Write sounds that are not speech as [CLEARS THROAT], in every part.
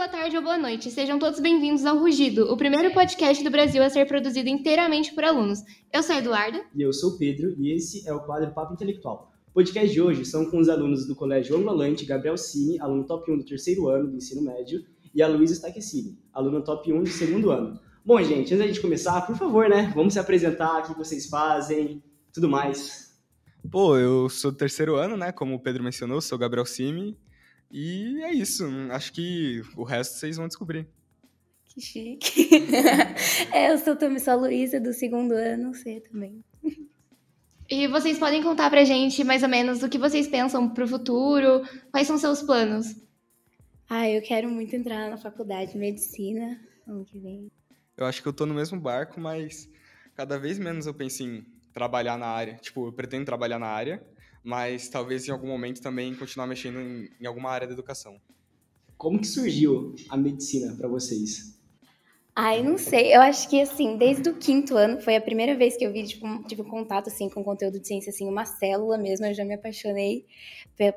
Boa tarde ou boa noite. Sejam todos bem-vindos ao Rugido, o primeiro podcast do Brasil a ser produzido inteiramente por alunos. Eu sou a Eduarda. E eu sou o Pedro, e esse é o quadro Papo Intelectual. O podcast de hoje são com os alunos do Colégio Angolante, Gabriel Cine, aluno top 1 do terceiro ano do ensino médio, e a Luísa Staquecini, aluno top 1 do segundo ano. Bom, gente, antes da gente começar, por favor, né, vamos se apresentar, o que vocês fazem, tudo mais. Pô, eu sou do terceiro ano, né, como o Pedro mencionou, sou Gabriel Cime, e é isso. Acho que o resto vocês vão descobrir. Que chique. [LAUGHS] é, eu sou também a Luísa, do segundo ano, sei também. E vocês podem contar pra gente mais ou menos o que vocês pensam pro futuro, quais são seus planos? Ah, eu quero muito entrar na faculdade de medicina ano que vem. Eu acho que eu tô no mesmo barco, mas cada vez menos eu penso em trabalhar na área. Tipo, eu pretendo trabalhar na área, mas talvez em algum momento também continuar mexendo em, em alguma área da educação. Como que surgiu a medicina para vocês? Ai, não sei. Eu acho que, assim, desde o quinto ano, foi a primeira vez que eu vi, tipo, tive um contato, assim, com conteúdo de ciência, assim, uma célula mesmo. Eu já me apaixonei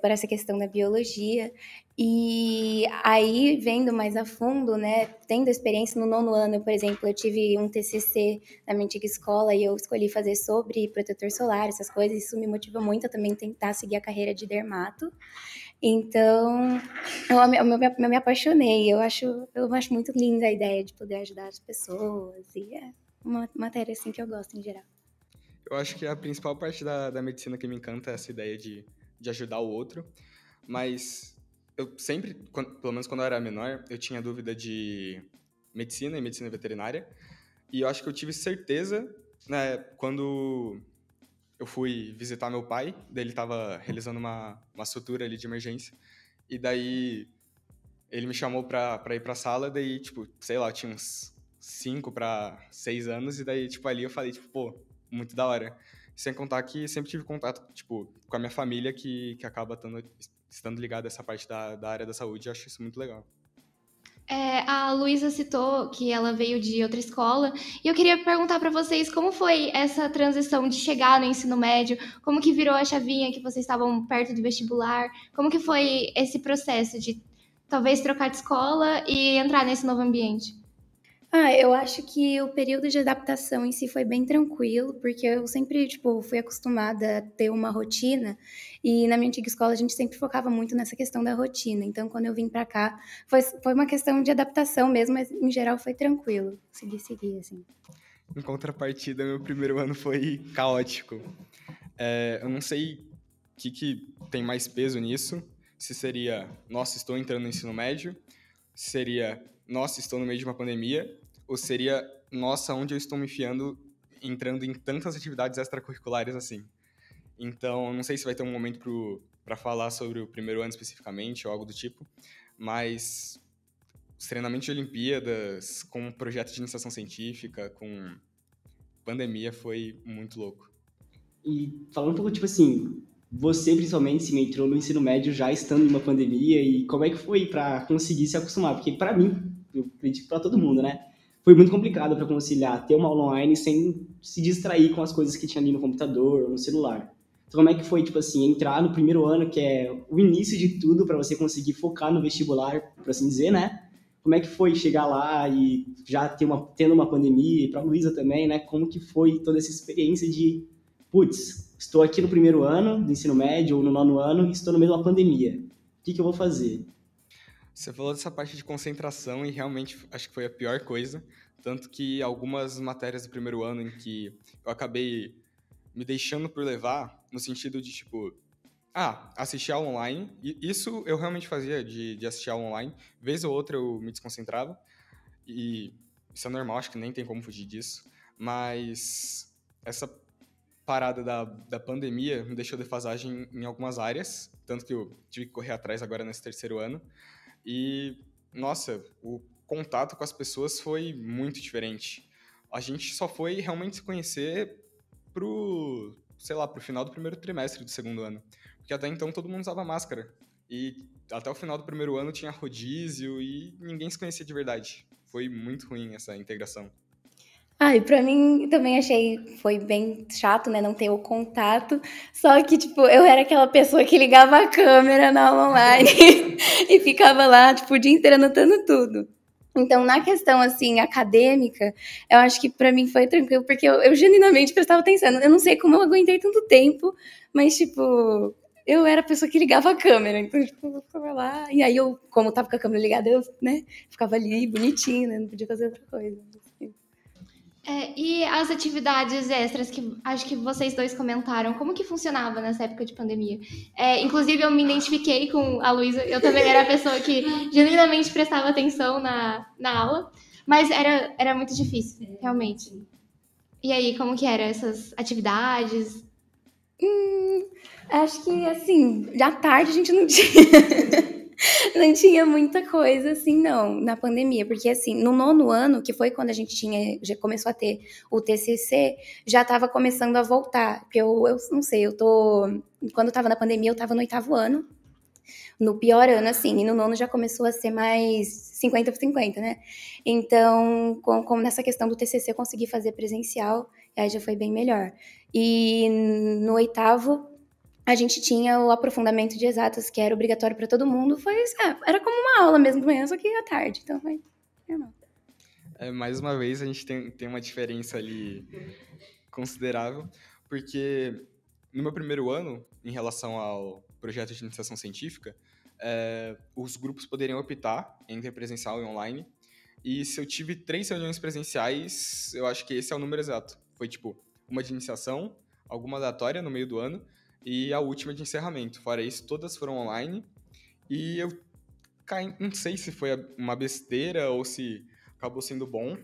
por essa questão da biologia. E aí, vendo mais a fundo, né, tendo experiência no nono ano, por exemplo, eu tive um TCC na minha antiga escola e eu escolhi fazer sobre protetor solar, essas coisas. Isso me motiva muito a também tentar seguir a carreira de dermato. Então, eu, eu, eu, eu, me apaixonei. Eu acho, eu acho muito linda a ideia de poder ajudar as pessoas. E é uma matéria assim que eu gosto em geral. Eu acho que a principal parte da, da medicina que me encanta é essa ideia de, de ajudar o outro. Mas eu sempre, quando, pelo menos quando eu era menor, eu tinha dúvida de medicina e medicina veterinária. E eu acho que eu tive certeza, né, quando eu fui visitar meu pai, daí ele estava realizando uma, uma sutura ali de emergência, e daí ele me chamou pra, pra ir pra sala, daí, tipo, sei lá, eu tinha uns 5 para 6 anos, e daí, tipo, ali eu falei, tipo, pô, muito da hora. Sem contar que sempre tive contato, tipo, com a minha família, que, que acaba tando, estando ligada a essa parte da, da área da saúde, acho isso muito legal. É, a Luísa citou que ela veio de outra escola e eu queria perguntar para vocês como foi essa transição de chegar no ensino médio, como que virou a chavinha que vocês estavam perto do vestibular, como que foi esse processo de talvez trocar de escola e entrar nesse novo ambiente? Ah, eu acho que o período de adaptação em si foi bem tranquilo, porque eu sempre, tipo, fui acostumada a ter uma rotina, e na minha antiga escola a gente sempre focava muito nessa questão da rotina. Então, quando eu vim para cá, foi, foi uma questão de adaptação mesmo, mas em geral foi tranquilo. Segui, segui, assim. Em contrapartida, meu primeiro ano foi caótico. É, eu não sei o que, que tem mais peso nisso, se seria, nossa, estou entrando no ensino médio, se seria, nossa, estou no meio de uma pandemia, ou seria, nossa, onde eu estou me enfiando entrando em tantas atividades extracurriculares assim. Então, não sei se vai ter um momento para falar sobre o primeiro ano especificamente ou algo do tipo, mas os treinamentos de Olimpíadas, com um projeto de iniciação científica, com pandemia, foi muito louco. E falando um pouco, tipo assim, você principalmente se entrou no ensino médio já estando em uma pandemia e como é que foi para conseguir se acostumar? Porque para mim, eu acredito para todo mundo, né? Foi muito complicado para conciliar ter uma aula online sem se distrair com as coisas que tinha ali no computador ou no celular. Então, como é que foi, tipo assim, entrar no primeiro ano, que é o início de tudo para você conseguir focar no vestibular, por assim dizer, né? Como é que foi chegar lá e já ter uma, tendo uma pandemia, e para a Luísa também, né? Como que foi toda essa experiência de, putz, estou aqui no primeiro ano do ensino médio ou no nono ano e estou no meio uma pandemia. O que, que eu vou fazer? Você falou dessa parte de concentração e realmente acho que foi a pior coisa. Tanto que algumas matérias do primeiro ano em que eu acabei me deixando por levar, no sentido de tipo, ah, assistir aula online. E isso eu realmente fazia de, de assistir aula online. Vez ou outra eu me desconcentrava. E isso é normal, acho que nem tem como fugir disso. Mas essa parada da, da pandemia me deixou defasagem em algumas áreas. Tanto que eu tive que correr atrás agora nesse terceiro ano. E, nossa, o contato com as pessoas foi muito diferente. A gente só foi realmente se conhecer pro, sei lá, pro final do primeiro trimestre do segundo ano. Porque até então todo mundo usava máscara. E até o final do primeiro ano tinha rodízio e ninguém se conhecia de verdade. Foi muito ruim essa integração. Ah, e pra mim também achei, foi bem chato, né, não ter o contato, só que, tipo, eu era aquela pessoa que ligava a câmera na aula online [LAUGHS] e ficava lá, tipo, o dia inteiro anotando tudo. Então, na questão, assim, acadêmica, eu acho que para mim foi tranquilo, porque eu, eu genuinamente prestava atenção. Eu não sei como eu aguentei tanto tempo, mas, tipo, eu era a pessoa que ligava a câmera. Então, tipo, eu ficava lá. E aí, eu, como tava com a câmera ligada, eu, né, ficava ali bonitinho, né, não podia fazer outra coisa. É, e as atividades extras que acho que vocês dois comentaram, como que funcionava nessa época de pandemia? É, inclusive, eu me identifiquei com a Luísa, eu também era a pessoa que genuinamente prestava atenção na, na aula, mas era, era muito difícil, realmente. E aí, como que eram essas atividades? Hum, acho que, assim, à tarde a gente não tinha. [LAUGHS] não tinha muita coisa assim, não, na pandemia, porque assim, no nono ano, que foi quando a gente tinha, já começou a ter o TCC, já estava começando a voltar, porque eu, eu não sei, eu tô, quando eu tava na pandemia, eu tava no oitavo ano, no pior ano, assim, e no nono já começou a ser mais 50 por 50, né? Então, como com nessa questão do TCC eu consegui fazer presencial, aí já foi bem melhor. E no oitavo, a gente tinha o aprofundamento de exatas, que era obrigatório para todo mundo. Foi, é, era como uma aula mesmo de manhã, só que à tarde. Então foi. É, mais uma vez, a gente tem, tem uma diferença ali considerável, porque no meu primeiro ano, em relação ao projeto de iniciação científica, é, os grupos poderiam optar entre presencial e online. E se eu tive três reuniões presenciais, eu acho que esse é o número exato. Foi tipo uma de iniciação, alguma aleatória no meio do ano e a última de encerramento. Fora isso, todas foram online. E eu caí, não sei se foi uma besteira ou se acabou sendo bom.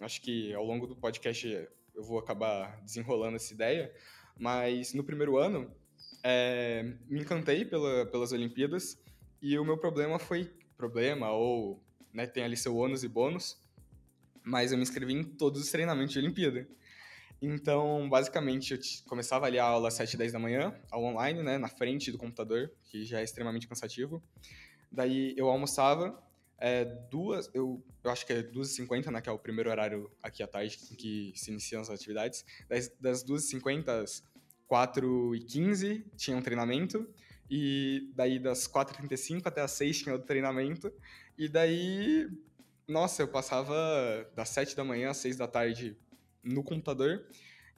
Acho que ao longo do podcast eu vou acabar desenrolando essa ideia. Mas no primeiro ano, é, me encantei pela, pelas Olimpíadas e o meu problema foi problema ou né, tem ali seu ônus e bônus, mas eu me inscrevi em todos os treinamentos de Olimpíada. Então, basicamente, eu começava ali a aula às 7 10 da manhã, aula online, né, na frente do computador, que já é extremamente cansativo. Daí eu almoçava, é, duas, eu, eu acho que é 2h50, né, que é o primeiro horário aqui à tarde em que se iniciam as atividades. Das, das 2h50 às 4h15 tinha um treinamento, e daí das 4h35 até as 6 tinha outro treinamento, e daí, nossa, eu passava das 7 da manhã às 6 da tarde no computador.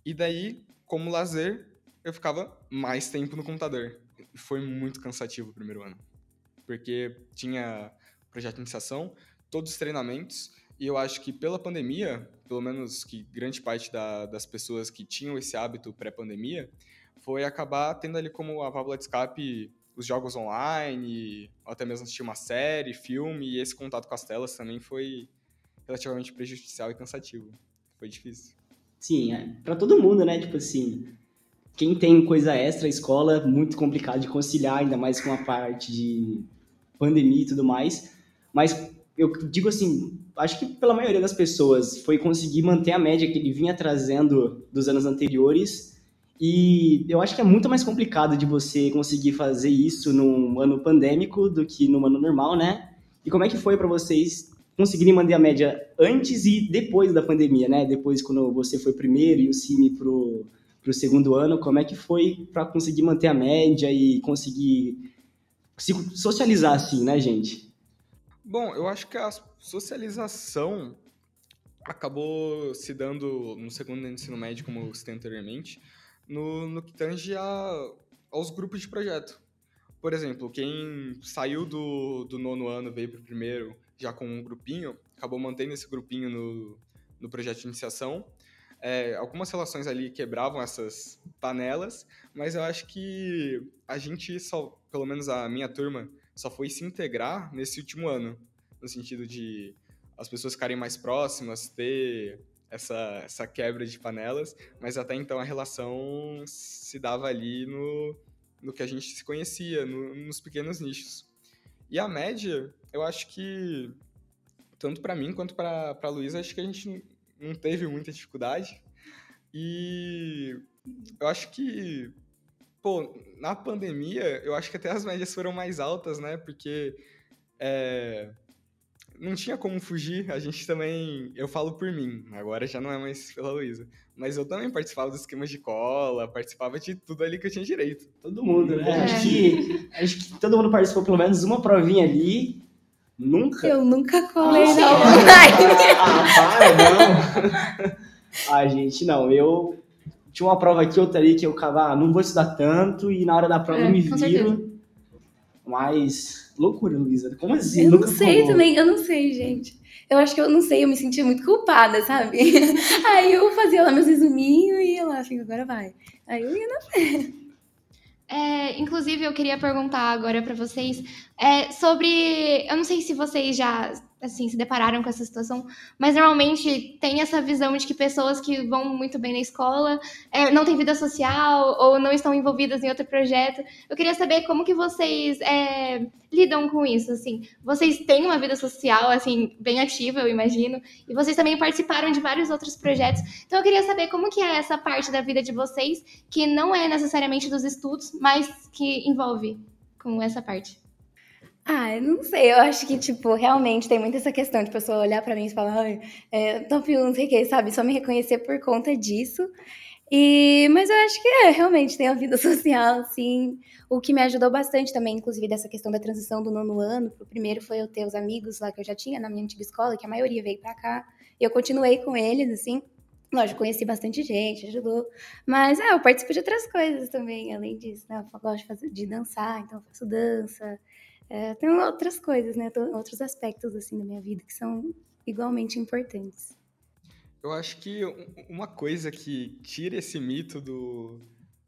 E daí, como lazer, eu ficava mais tempo no computador. Foi muito cansativo o primeiro ano. Porque tinha projeto de iniciação, todos os treinamentos, e eu acho que pela pandemia, pelo menos que grande parte da, das pessoas que tinham esse hábito pré-pandemia, foi acabar tendo ali como a válvula de escape os jogos online, até mesmo assistir uma série, filme, e esse contato com as telas também foi relativamente prejudicial e cansativo. Foi difícil. Sim, é. Pra todo mundo, né? Tipo assim, quem tem coisa extra, escola, muito complicado de conciliar, ainda mais com a parte de pandemia e tudo mais. Mas eu digo assim, acho que pela maioria das pessoas foi conseguir manter a média que ele vinha trazendo dos anos anteriores. E eu acho que é muito mais complicado de você conseguir fazer isso num ano pandêmico do que num ano normal, né? E como é que foi para vocês conseguirem manter a média antes e depois da pandemia, né? Depois, quando você foi primeiro e o CIMI pro, pro segundo ano, como é que foi para conseguir manter a média e conseguir se socializar assim, né, gente? Bom, eu acho que a socialização acabou se dando no segundo ensino médio, como eu citei anteriormente, no, no que tange a, aos grupos de projeto. Por exemplo, quem saiu do, do nono ano, veio para o primeiro, já com um grupinho, acabou mantendo esse grupinho no, no projeto de iniciação. É, algumas relações ali quebravam essas panelas, mas eu acho que a gente só, pelo menos a minha turma, só foi se integrar nesse último ano, no sentido de as pessoas ficarem mais próximas, ter essa, essa quebra de panelas, mas até então a relação se dava ali no, no que a gente se conhecia, no, nos pequenos nichos. E a média, eu acho que, tanto para mim quanto para a Luísa, acho que a gente não teve muita dificuldade. E eu acho que, pô, na pandemia, eu acho que até as médias foram mais altas, né? Porque é, não tinha como fugir. A gente também. Eu falo por mim, agora já não é mais pela Luísa. Mas eu também participava dos esquemas de cola, participava de tudo ali que eu tinha direito. Todo mundo, né? É. Acho, que, acho que todo mundo participou pelo menos uma provinha ali. Nunca. Eu nunca colei, Ah, não. [LAUGHS] Ah, para, não. [LAUGHS] Ah, gente, não. Eu tinha uma prova aqui, outra ali, que eu ficava, ah, não vou estudar tanto, e na hora da prova É, eu me viro. Mas, loucura, Luísa. Como assim? Eu não Nunca sei rolou? também, eu não sei, gente. Eu acho que eu não sei, eu me sentia muito culpada, sabe? [LAUGHS] Aí eu fazia lá meus resuminhos e ia lá, assim, agora vai. Aí eu ia na É, inclusive, eu queria perguntar agora pra vocês é, sobre. Eu não sei se vocês já assim, se depararam com essa situação, mas normalmente tem essa visão de que pessoas que vão muito bem na escola é, não têm vida social ou não estão envolvidas em outro projeto. Eu queria saber como que vocês é, lidam com isso, assim. Vocês têm uma vida social, assim, bem ativa, eu imagino, e vocês também participaram de vários outros projetos. Então eu queria saber como que é essa parte da vida de vocês que não é necessariamente dos estudos, mas que envolve com essa parte. Ah, eu não sei, eu acho que, tipo, realmente tem muito essa questão de pessoa olhar pra mim e falar, ai, é, top 1, não sei o que, sabe? Só me reconhecer por conta disso. E, mas eu acho que é, realmente tem a vida [LAUGHS] social, assim. O que me ajudou bastante também, inclusive, dessa questão da transição do nono ano pro primeiro foi eu ter os amigos lá que eu já tinha na minha antiga escola, que a maioria veio pra cá. E eu continuei com eles, assim. Lógico, conheci bastante gente, ajudou. Mas, ah, eu participo de outras coisas também, além disso, né? Eu gosto de, fazer, de dançar, então faço dança. É, tem outras coisas, né? Outros aspectos, assim, da minha vida que são igualmente importantes. Eu acho que uma coisa que tira esse mito do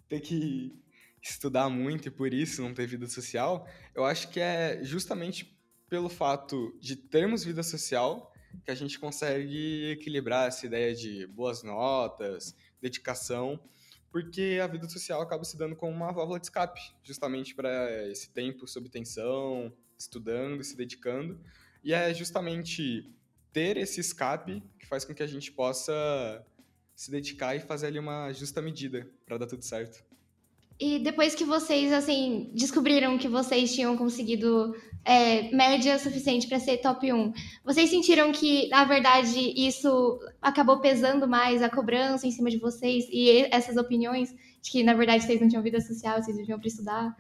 ter que estudar muito e por isso não ter vida social, eu acho que é justamente pelo fato de termos vida social que a gente consegue equilibrar essa ideia de boas notas, dedicação, porque a vida social acaba se dando como uma válvula de escape, justamente para esse tempo sob tensão, estudando, se dedicando, e é justamente ter esse escape que faz com que a gente possa se dedicar e fazer ali uma justa medida para dar tudo certo. E depois que vocês, assim, descobriram que vocês tinham conseguido é, média suficiente para ser top 1, vocês sentiram que, na verdade, isso acabou pesando mais a cobrança em cima de vocês e essas opiniões de que, na verdade, vocês não tinham vida social, vocês deviam para estudar?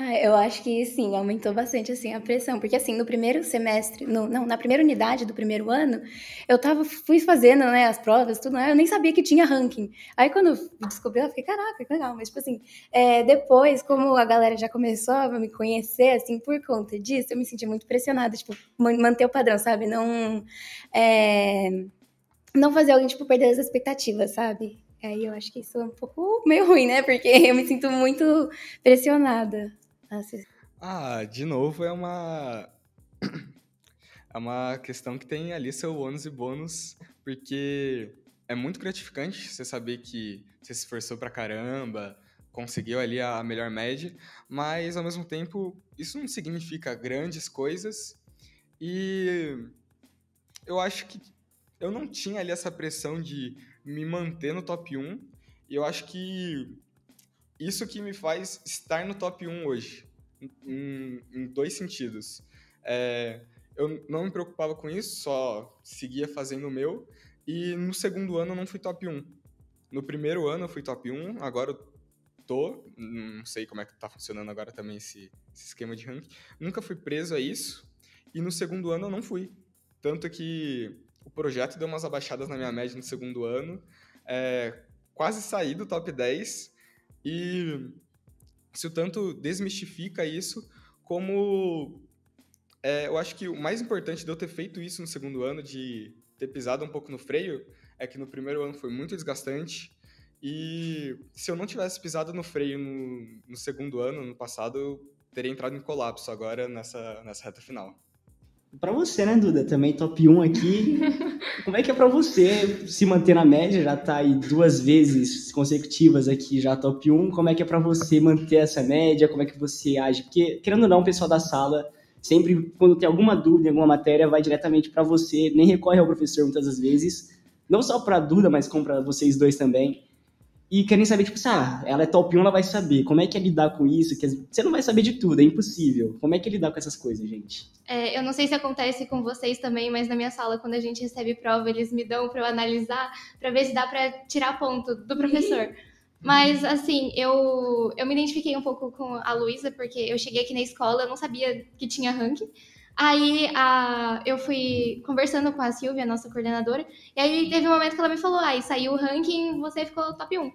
Ah, eu acho que sim, aumentou bastante assim a pressão, porque assim, no primeiro semestre, no, não, na primeira unidade do primeiro ano, eu tava, fui fazendo, né, as provas, tudo, né, eu nem sabia que tinha ranking. Aí quando descobri, eu fiquei, caraca, que legal, mas tipo assim, é, depois, como a galera já começou a me conhecer, assim, por conta disso, eu me senti muito pressionada, tipo, manter o padrão, sabe, não, é, não fazer alguém, tipo, perder as expectativas, sabe? Aí eu acho que isso é um pouco meio ruim, né, porque [LAUGHS] eu me sinto muito pressionada. Nossa. Ah, de novo é uma [CLEARS THROAT] é uma questão que tem ali seu ônus e bônus, porque é muito gratificante você saber que você se esforçou pra caramba, conseguiu ali a melhor média, mas ao mesmo tempo isso não significa grandes coisas e eu acho que eu não tinha ali essa pressão de me manter no top 1 e eu acho que isso que me faz estar no top 1 hoje, em, em dois sentidos. É, eu não me preocupava com isso, só seguia fazendo o meu, e no segundo ano eu não fui top 1. No primeiro ano eu fui top 1, agora eu tô, não sei como é que tá funcionando agora também esse, esse esquema de ranking, nunca fui preso a isso, e no segundo ano eu não fui. Tanto que o projeto deu umas abaixadas na minha média no segundo ano, é, quase saí do top 10, e isso tanto desmistifica isso, como é, eu acho que o mais importante de eu ter feito isso no segundo ano, de ter pisado um pouco no freio, é que no primeiro ano foi muito desgastante. E se eu não tivesse pisado no freio no, no segundo ano, no passado, eu teria entrado em colapso agora nessa, nessa reta final. Para você, né, Duda? Também top 1 aqui. [LAUGHS] Como é que é para você se manter na média? Já tá aí duas vezes consecutivas aqui já top 1. Como é que é para você manter essa média? Como é que você age? Porque, querendo ou não, o pessoal da sala, sempre quando tem alguma dúvida em alguma matéria, vai diretamente para você, nem recorre ao professor muitas das vezes. Não só para Duda, mas como para vocês dois também. E querem saber, tipo assim, ah, ela é top 1, ela vai saber. Como é que é lidar com isso? Você não vai saber de tudo, é impossível. Como é que é lidar com essas coisas, gente? É, eu não sei se acontece com vocês também, mas na minha sala, quando a gente recebe prova, eles me dão para eu analisar, para ver se dá para tirar ponto do professor. [LAUGHS] Mas, assim, eu, eu me identifiquei um pouco com a Luísa, porque eu cheguei aqui na escola, eu não sabia que tinha ranking. Aí a, eu fui conversando com a Silvia, nossa coordenadora, e aí teve um momento que ela me falou: ah, saiu o ranking, você ficou top 1.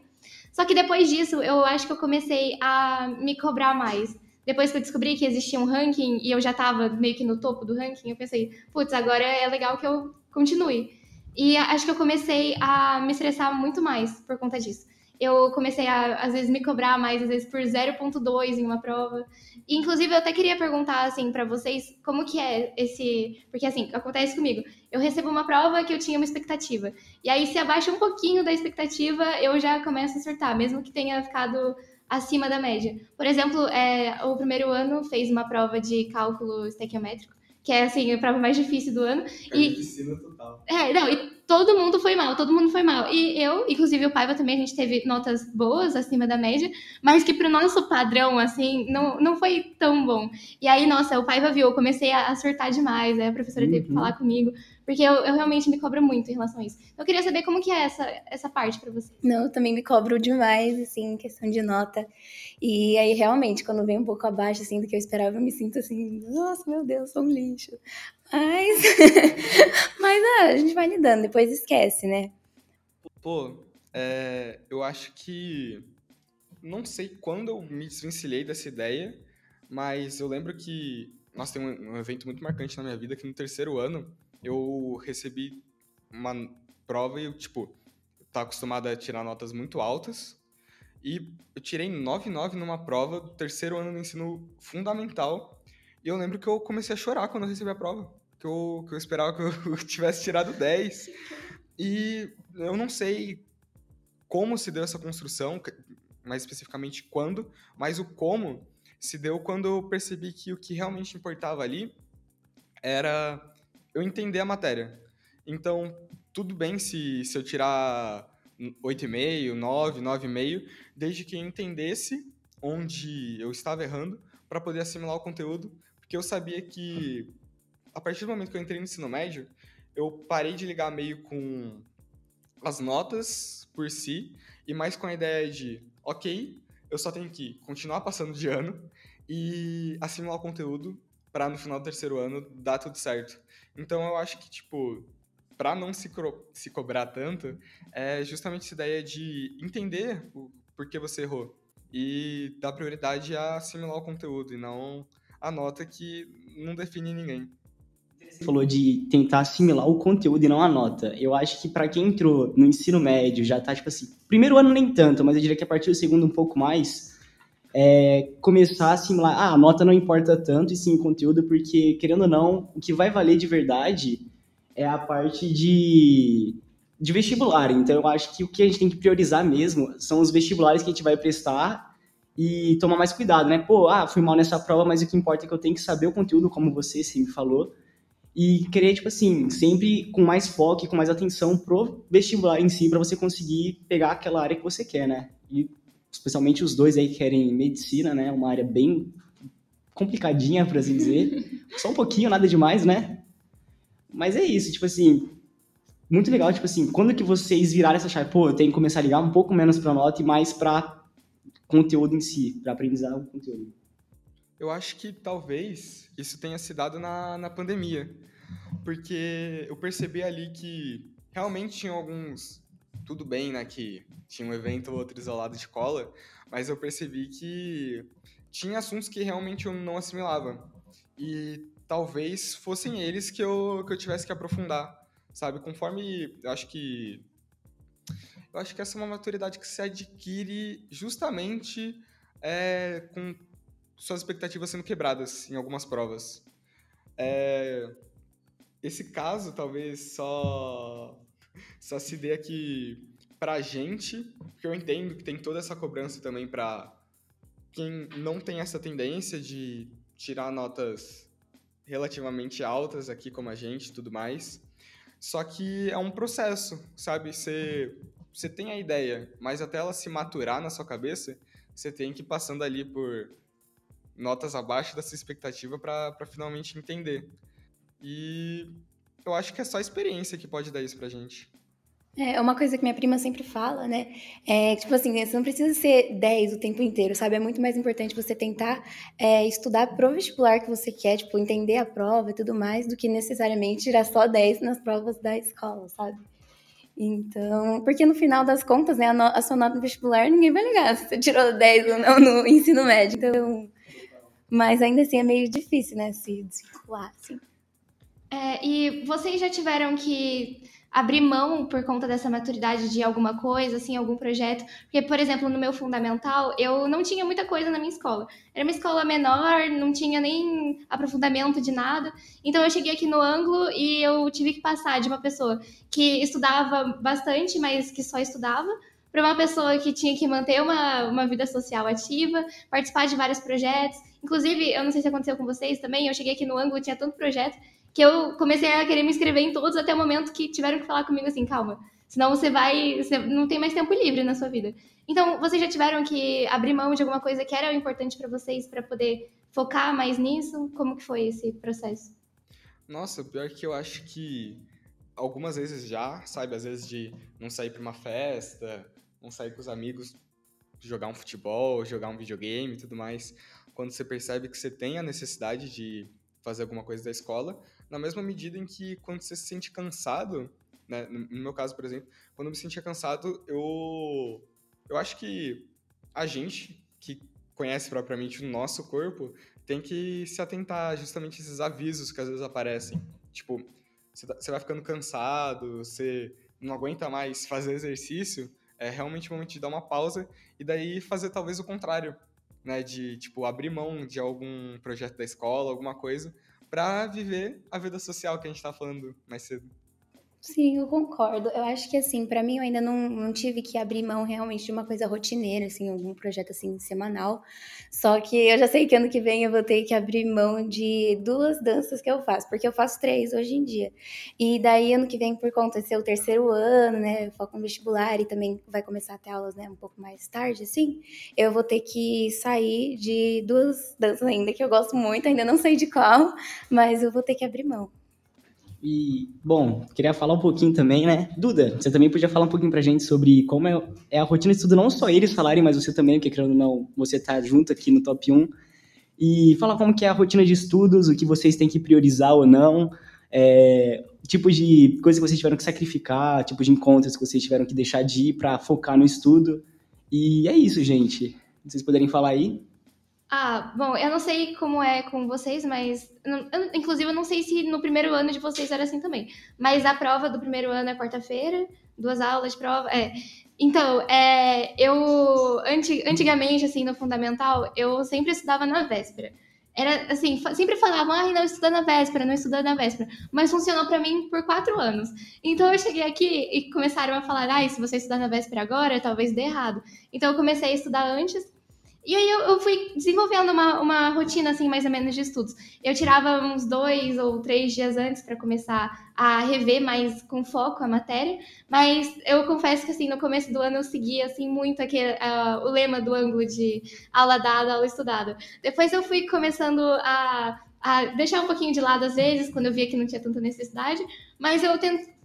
Só que depois disso, eu acho que eu comecei a me cobrar mais. Depois que eu descobri que existia um ranking e eu já tava meio que no topo do ranking, eu pensei, putz, agora é legal que eu continue. E acho que eu comecei a me estressar muito mais por conta disso eu comecei a, às vezes, me cobrar mais, às vezes, por 0.2 em uma prova. E, inclusive, eu até queria perguntar, assim, para vocês, como que é esse... Porque, assim, acontece comigo. Eu recebo uma prova que eu tinha uma expectativa. E aí, se abaixa um pouquinho da expectativa, eu já começo a surtar, mesmo que tenha ficado acima da média. Por exemplo, é, o primeiro ano fez uma prova de cálculo estequiométrico, que é, assim, a prova mais difícil do ano. É e... total. É, não, e todo mundo foi mal, todo mundo foi mal. E eu, inclusive o Paiva também, a gente teve notas boas, acima da média, mas que pro nosso padrão, assim, não, não foi tão bom. E aí, nossa, o Paiva viu, eu comecei a surtar demais, aí a professora uhum. teve que uhum. falar comigo, porque eu, eu realmente me cobro muito em relação a isso. Eu queria saber como que é essa, essa parte para você. Não, eu também me cobro demais, assim, em questão de nota. E aí, realmente, quando vem um pouco abaixo, assim, do que eu esperava, eu me sinto assim, nossa, meu Deus, sou um lixo. Mas, [LAUGHS] mas ah, a gente vai lidando, depois esquece, né? Pô, é, eu acho que. Não sei quando eu me desvencilhei dessa ideia, mas eu lembro que. Nossa, tem um, um evento muito marcante na minha vida que no terceiro ano eu recebi uma prova e eu, tipo, tava acostumado a tirar notas muito altas. E eu tirei 9,9 numa prova do terceiro ano do ensino fundamental. E eu lembro que eu comecei a chorar quando eu recebi a prova que eu, que eu esperava que eu [LAUGHS] tivesse tirado 10. E eu não sei como se deu essa construção, mais especificamente quando, mas o como se deu quando eu percebi que o que realmente importava ali era eu entender a matéria. Então, tudo bem se, se eu tirar 8,5, 9, 9,5, desde que eu entendesse onde eu estava errando para poder assimilar o conteúdo, porque eu sabia que a partir do momento que eu entrei no ensino médio, eu parei de ligar meio com as notas por si e mais com a ideia de, ok, eu só tenho que continuar passando de ano e assimilar o conteúdo para no final do terceiro ano dar tudo certo. Então eu acho que, tipo, para não se, se cobrar tanto, é justamente essa ideia de entender o porquê você errou e dar prioridade a assimilar o conteúdo e não a nota que não define ninguém falou de tentar assimilar o conteúdo e não a nota. Eu acho que para quem entrou no ensino médio, já tá tipo assim, primeiro ano nem tanto, mas eu diria que a partir do segundo um pouco mais, é, começar a assimilar, ah, a nota não importa tanto e sim o conteúdo, porque querendo ou não, o que vai valer de verdade é a parte de, de vestibular. Então eu acho que o que a gente tem que priorizar mesmo são os vestibulares que a gente vai prestar e tomar mais cuidado, né? Pô, ah, fui mal nessa prova, mas o que importa é que eu tenho que saber o conteúdo, como você sempre falou, e querer, tipo assim, sempre com mais foco e com mais atenção pro vestibular em si, para você conseguir pegar aquela área que você quer, né? E especialmente os dois aí que querem medicina, né? Uma área bem complicadinha, por assim dizer. [LAUGHS] Só um pouquinho, nada demais, né? Mas é isso, tipo assim, muito legal, tipo assim, quando que vocês viraram essa chave? Pô, eu tenho que começar a ligar um pouco menos pra nota e mais pra conteúdo em si, pra aprendizar o conteúdo. Eu acho que talvez isso tenha se dado na, na pandemia, porque eu percebi ali que realmente tinham alguns. Tudo bem, né? Que tinha um evento ou outro isolado de cola, mas eu percebi que tinha assuntos que realmente eu não assimilava. E talvez fossem eles que eu, que eu tivesse que aprofundar, sabe? Conforme. Eu acho que. Eu acho que essa é uma maturidade que se adquire justamente é, com suas expectativas sendo quebradas em algumas provas. É, esse caso talvez só, só se dê aqui pra gente, porque eu entendo que tem toda essa cobrança também para quem não tem essa tendência de tirar notas relativamente altas aqui como a gente tudo mais. Só que é um processo, sabe? Você você tem a ideia, mas até ela se maturar na sua cabeça, você tem que ir passando ali por notas abaixo dessa expectativa para finalmente entender. E eu acho que é só a experiência que pode dar isso pra gente. É uma coisa que minha prima sempre fala, né? É tipo assim, você não precisa ser 10 o tempo inteiro, sabe? É muito mais importante você tentar é, estudar pro vestibular que você quer, tipo, entender a prova e tudo mais, do que necessariamente tirar só 10 nas provas da escola, sabe? Então, porque no final das contas, né, a, no, a sua nota no vestibular ninguém vai ligar se você tirou 10 ou não no [LAUGHS] ensino médio. Então, mas ainda assim é meio difícil, né, se desvincular, assim. É, e vocês já tiveram que abrir mão por conta dessa maturidade de alguma coisa, assim, algum projeto? Porque, por exemplo, no meu fundamental, eu não tinha muita coisa na minha escola. Era uma escola menor, não tinha nem aprofundamento de nada. Então eu cheguei aqui no ângulo e eu tive que passar de uma pessoa que estudava bastante, mas que só estudava, para uma pessoa que tinha que manter uma, uma vida social ativa, participar de vários projetos. Inclusive, eu não sei se aconteceu com vocês também, eu cheguei aqui no ângulo, tinha tanto projeto que eu comecei a querer me inscrever em todos até o momento que tiveram que falar comigo assim, calma, senão você vai, você não tem mais tempo livre na sua vida. Então, vocês já tiveram que abrir mão de alguma coisa que era importante para vocês para poder focar mais nisso? Como que foi esse processo? Nossa, pior que eu acho que algumas vezes já, sabe, às vezes de não sair para uma festa, não sair com os amigos, jogar um futebol, jogar um videogame e tudo mais, quando você percebe que você tem a necessidade de fazer alguma coisa da escola, na mesma medida em que quando você se sente cansado, né, no meu caso, por exemplo, quando eu me sentia cansado, eu eu acho que a gente que conhece propriamente o nosso corpo tem que se atentar justamente a esses avisos que às vezes aparecem. Tipo, você tá, vai ficando cansado, você não aguenta mais fazer exercício, é realmente o momento de dar uma pausa e daí fazer talvez o contrário, né, de tipo abrir mão de algum projeto da escola, alguma coisa, para viver a vida social que a gente está falando mais cedo. Sim, eu concordo. Eu acho que, assim, para mim, eu ainda não, não tive que abrir mão realmente de uma coisa rotineira, assim, algum projeto, assim, semanal. Só que eu já sei que ano que vem eu vou ter que abrir mão de duas danças que eu faço, porque eu faço três hoje em dia. E daí, ano que vem, por conta de ser o terceiro ano, né, foco no vestibular e também vai começar a ter aulas, né, um pouco mais tarde, assim, eu vou ter que sair de duas danças ainda, que eu gosto muito, ainda não sei de qual, mas eu vou ter que abrir mão. E, bom, queria falar um pouquinho também, né? Duda, você também podia falar um pouquinho pra gente sobre como é, é a rotina de estudo, não só eles falarem, mas você também, porque querendo ou não, você tá junto aqui no top 1. E falar como que é a rotina de estudos, o que vocês têm que priorizar ou não, é, tipos de coisas que vocês tiveram que sacrificar, tipos de encontros que vocês tiveram que deixar de ir para focar no estudo. E é isso, gente. Vocês poderem falar aí? Ah, bom, eu não sei como é com vocês, mas. Eu, inclusive, eu não sei se no primeiro ano de vocês era assim também. Mas a prova do primeiro ano é quarta-feira, duas aulas de prova. É. Então, é, eu. Antigamente, assim, no fundamental, eu sempre estudava na véspera. Era assim, sempre falavam, ah, não estuda na véspera, não estuda na véspera. Mas funcionou para mim por quatro anos. Então eu cheguei aqui e começaram a falar, ah, se você estudar na véspera agora, talvez dê errado. Então eu comecei a estudar antes e aí eu, eu, fui desenvolvendo uma, uma rotina, assim, mais ou menos de estudos. Eu tirava uns dois ou três dias antes para começar a rever mais com foco a matéria, mas eu confesso que, assim, no começo do ano eu seguia, assim, muito aquele, uh, o lema do ângulo de aula dada, aula estudada. Depois eu fui começando a, a deixar um pouquinho de lado às vezes, quando eu via que não tinha tanta necessidade, mas eu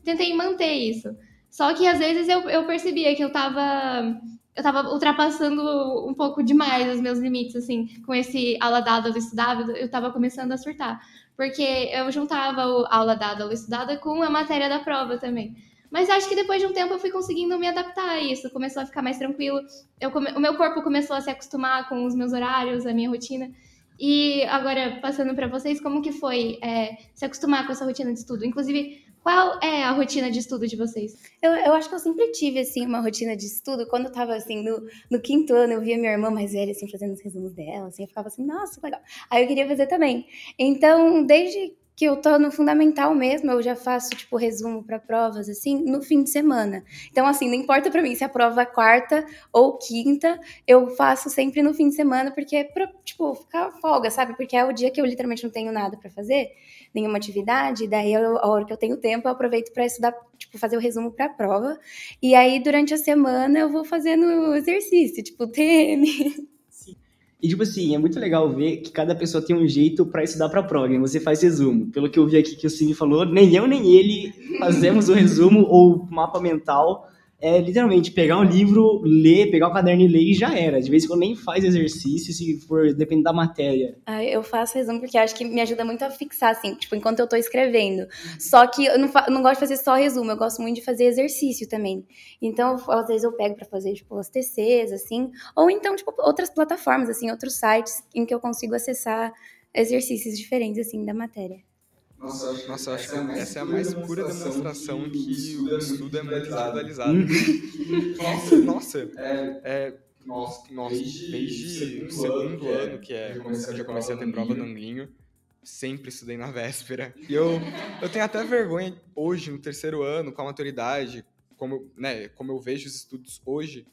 tentei manter isso. Só que às vezes eu, eu percebia que eu estava eu tava ultrapassando um pouco demais os meus limites, assim, com esse aula dada, aula estudada, eu tava começando a surtar. Porque eu juntava o aula dada, aula estudada com a matéria da prova também. Mas acho que depois de um tempo eu fui conseguindo me adaptar a isso, começou a ficar mais tranquilo. Eu, o meu corpo começou a se acostumar com os meus horários, a minha rotina. E agora, passando para vocês, como que foi é, se acostumar com essa rotina de estudo? Inclusive, qual é a rotina de estudo de vocês? Eu, eu acho que eu sempre tive, assim, uma rotina de estudo. Quando eu tava, assim, no, no quinto ano, eu via minha irmã mais velha, assim, fazendo os resumos dela, assim, eu ficava assim, nossa, legal. Aí eu queria fazer também. Então, desde que eu tô no fundamental mesmo, eu já faço, tipo, resumo para provas, assim, no fim de semana. Então, assim, não importa para mim se a prova é quarta ou quinta, eu faço sempre no fim de semana, porque é pra, tipo, ficar folga, sabe? Porque é o dia que eu literalmente não tenho nada para fazer, nenhuma atividade, daí eu, a hora que eu tenho tempo, eu aproveito para estudar, tipo, fazer o resumo pra prova. E aí, durante a semana, eu vou fazendo exercício, tipo, [LAUGHS] TM. E, tipo assim, é muito legal ver que cada pessoa tem um jeito para estudar para a prova. Você faz resumo. Pelo que eu vi aqui que o Cine falou, nem eu nem ele fazemos o resumo ou mapa mental é literalmente pegar um livro, ler, pegar o caderno e ler e já era. De vez em quando nem faz exercício, se for depende da matéria. Ah, eu faço resumo porque acho que me ajuda muito a fixar, assim, tipo, enquanto eu tô escrevendo. Só que eu não, não gosto de fazer só resumo, eu gosto muito de fazer exercício também. Então, às vezes eu pego para fazer, tipo, os TCs, assim, ou então, tipo, outras plataformas, assim, outros sites em que eu consigo acessar exercícios diferentes, assim, da matéria. Nossa, acho, Nossa, acho que essa é a mais pura demonstração que o estudo é muito individualizado. nossa, [LAUGHS] nossa, é, é, nossa, nossa, desde o segundo ano, que é quando eu já comecei a ter prova no Anglinho, sempre estudei na véspera. E eu, [LAUGHS] eu tenho até vergonha hoje, no terceiro ano, com a maturidade, como, né, como eu vejo os estudos hoje,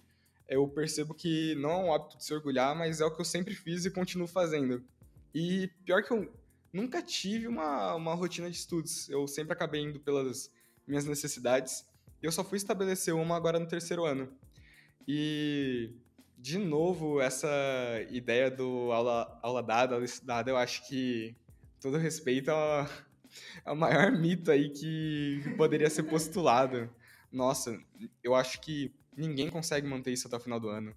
eu percebo que não é um hábito de se orgulhar, mas é o que eu sempre fiz e continuo fazendo. E pior que eu nunca tive uma, uma rotina de estudos. Eu sempre acabei indo pelas minhas necessidades. Eu só fui estabelecer uma agora no terceiro ano. E, de novo, essa ideia do aula, aula dada, aula estudada, eu acho que, todo respeito, é, é o maior mito aí que poderia ser postulado. Nossa, eu acho que ninguém consegue manter isso até o final do ano.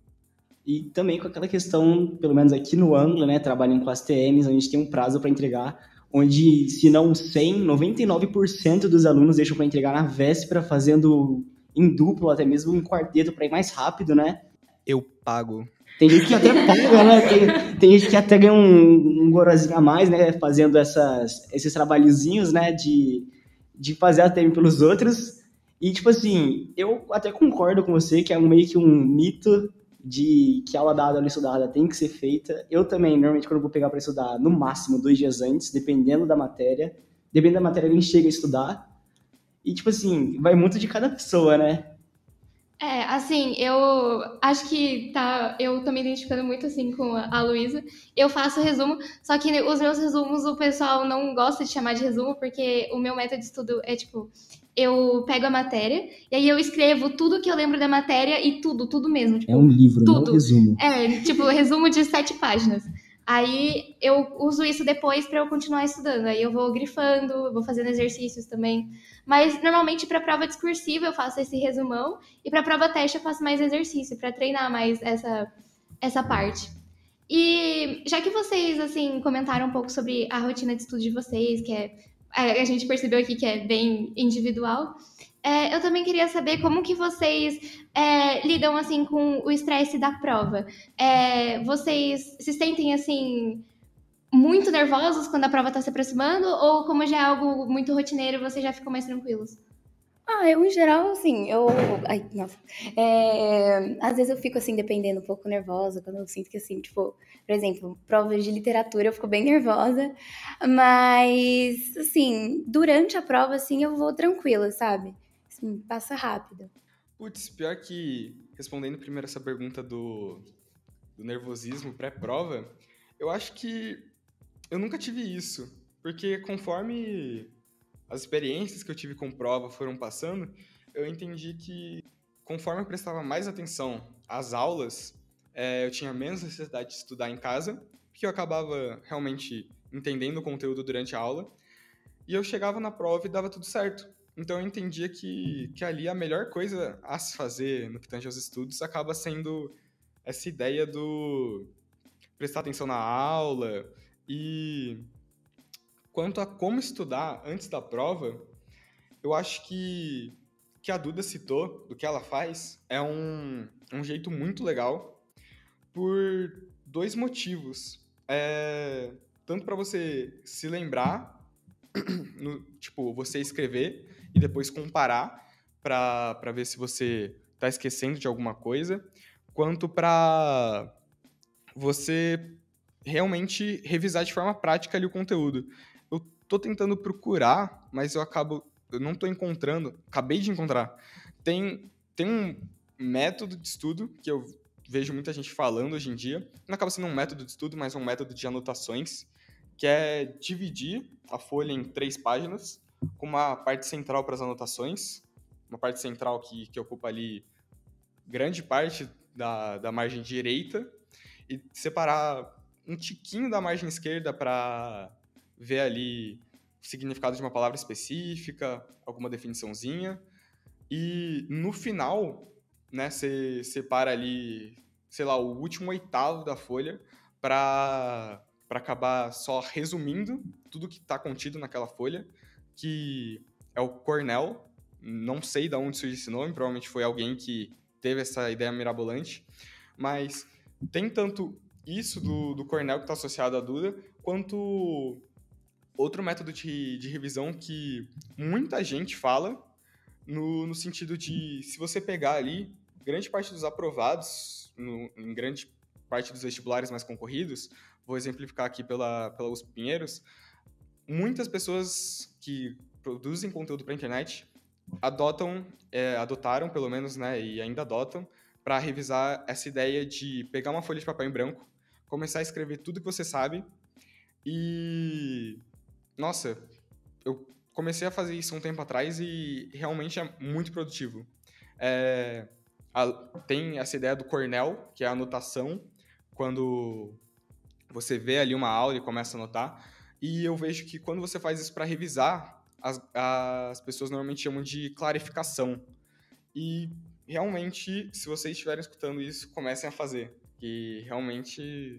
E também com aquela questão, pelo menos aqui no ângulo, né, trabalhando com as TMs, a gente tem um prazo para entregar, onde, se não 100, 99% dos alunos deixam para entregar na véspera, fazendo em duplo, até mesmo em quarteto, para ir mais rápido, né? Eu pago. Tem gente que até paga, né? Tem, tem, gente que até ganha um, um gorozinho a mais, né? Fazendo essas, esses trabalhozinhos, né? De, de fazer a TM pelos outros. E, tipo assim, eu até concordo com você que é meio que um mito de que aula dada, aula estudada tem que ser feita. Eu também, normalmente, quando vou pegar para estudar, no máximo dois dias antes, dependendo da matéria. Dependendo da matéria, nem chega a estudar. E, tipo assim, vai muito de cada pessoa, né? É, assim, eu acho que tá. Eu tô me identificando muito assim com a Luísa. Eu faço resumo, só que os meus resumos o pessoal não gosta de chamar de resumo, porque o meu método de estudo é tipo eu pego a matéria e aí eu escrevo tudo que eu lembro da matéria e tudo, tudo mesmo. Tipo, é um livro, tudo. não um resumo. É, tipo, resumo de sete páginas. Aí eu uso isso depois para eu continuar estudando. Aí eu vou grifando, vou fazendo exercícios também. Mas normalmente para prova discursiva eu faço esse resumão e para prova teste eu faço mais exercício para treinar mais essa essa parte. E já que vocês assim comentaram um pouco sobre a rotina de estudo de vocês, que é a gente percebeu aqui que é bem individual. É, eu também queria saber como que vocês é, lidam assim com o estresse da prova. É, vocês se sentem assim muito nervosos quando a prova está se aproximando ou como já é algo muito rotineiro vocês já ficam mais tranquilos? Ah, eu, em geral, assim, eu. Ai, nossa. É... Às vezes eu fico, assim, dependendo, um pouco nervosa, quando eu sinto que, assim, tipo, por exemplo, provas de literatura eu fico bem nervosa, mas, assim, durante a prova, assim, eu vou tranquila, sabe? Assim, passa rápido. Putz, pior que, respondendo primeiro essa pergunta do, do nervosismo pré-prova, eu acho que eu nunca tive isso, porque conforme as experiências que eu tive com prova foram passando, eu entendi que conforme eu prestava mais atenção às aulas, é, eu tinha menos necessidade de estudar em casa, porque eu acabava realmente entendendo o conteúdo durante a aula, e eu chegava na prova e dava tudo certo. Então eu entendia que, que ali a melhor coisa a se fazer no que tange aos estudos acaba sendo essa ideia do prestar atenção na aula e Quanto a como estudar antes da prova, eu acho que que a Duda citou, do que ela faz, é um, um jeito muito legal por dois motivos. É, tanto para você se lembrar, [CLEARS THROAT] no, tipo, você escrever e depois comparar para ver se você está esquecendo de alguma coisa, quanto para você realmente revisar de forma prática ali o conteúdo. Eu tô tentando procurar, mas eu acabo, eu não tô encontrando, acabei de encontrar. Tem, tem um método de estudo que eu vejo muita gente falando hoje em dia, não acaba sendo um método de estudo, mas um método de anotações, que é dividir a folha em três páginas, com uma parte central para as anotações, uma parte central que, que ocupa ali grande parte da, da margem direita, e separar um tiquinho da margem esquerda para ver ali o significado de uma palavra específica, alguma definiçãozinha. E no final, né, você separa ali, sei lá, o último oitavo da folha para acabar só resumindo tudo que está contido naquela folha, que é o Cornell. Não sei de onde surgiu esse nome, provavelmente foi alguém que teve essa ideia mirabolante, mas tem tanto isso do, do Cornell que está associado à Duda, quanto outro método de, de revisão que muita gente fala, no, no sentido de se você pegar ali grande parte dos aprovados, no, em grande parte dos vestibulares mais concorridos, vou exemplificar aqui pela, pela USP Pinheiros, muitas pessoas que produzem conteúdo para a internet adotam, é, adotaram pelo menos, né, e ainda adotam, para revisar essa ideia de pegar uma folha de papel em branco, começar a escrever tudo que você sabe e. Nossa, eu comecei a fazer isso um tempo atrás e realmente é muito produtivo. É, a, tem essa ideia do Cornell, que é a anotação, quando você vê ali uma aula e começa a anotar. E eu vejo que quando você faz isso para revisar, as, as pessoas normalmente chamam de clarificação. E realmente, se vocês estiverem escutando isso, comecem a fazer. Que realmente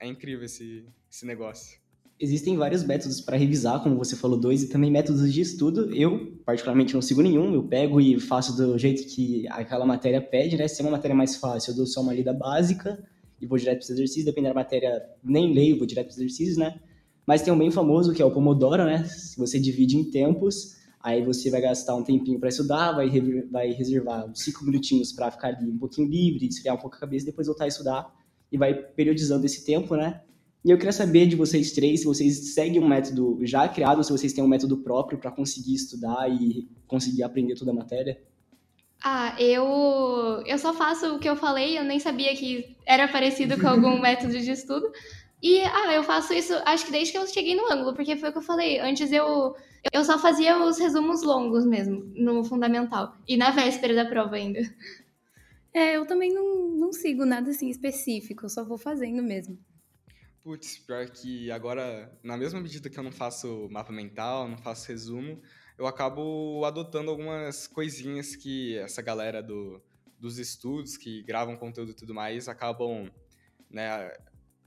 é incrível esse, esse negócio. Existem vários métodos para revisar, como você falou, dois, e também métodos de estudo. Eu, particularmente, não sigo nenhum. Eu pego e faço do jeito que aquela matéria pede, né? Se é uma matéria mais fácil, eu dou só uma lida básica e vou direto para os exercícios. Dependendo da matéria, nem leio, vou direto para os exercícios, né? Mas tem um bem famoso, que é o Pomodoro, né? Se você divide em tempos, aí você vai gastar um tempinho para estudar, vai, vai reservar uns cinco minutinhos para ficar ali um pouquinho livre, esfriar um pouco a cabeça, depois voltar a estudar e vai periodizando esse tempo, né? E eu queria saber de vocês três se vocês seguem um método já criado, ou se vocês têm um método próprio para conseguir estudar e conseguir aprender toda a matéria. Ah, eu eu só faço o que eu falei, eu nem sabia que era parecido com algum [LAUGHS] método de estudo. E ah, eu faço isso, acho que desde que eu cheguei no ângulo, porque foi o que eu falei. Antes eu eu só fazia os resumos longos mesmo, no fundamental. E na véspera da prova ainda. É, eu também não, não sigo nada assim específico, eu só vou fazendo mesmo. Putz, pior que agora, na mesma medida que eu não faço mapa mental, não faço resumo, eu acabo adotando algumas coisinhas que essa galera do, dos estudos, que gravam conteúdo e tudo mais, acabam né,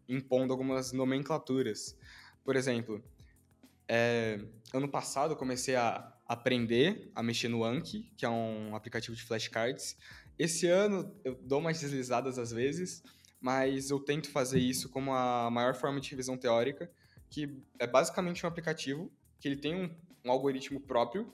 impondo algumas nomenclaturas. Por exemplo, é, ano passado eu comecei a aprender a mexer no Anki, que é um aplicativo de flashcards. Esse ano eu dou umas deslizadas às vezes, mas eu tento fazer isso como a maior forma de revisão teórica, que é basicamente um aplicativo que ele tem um, um algoritmo próprio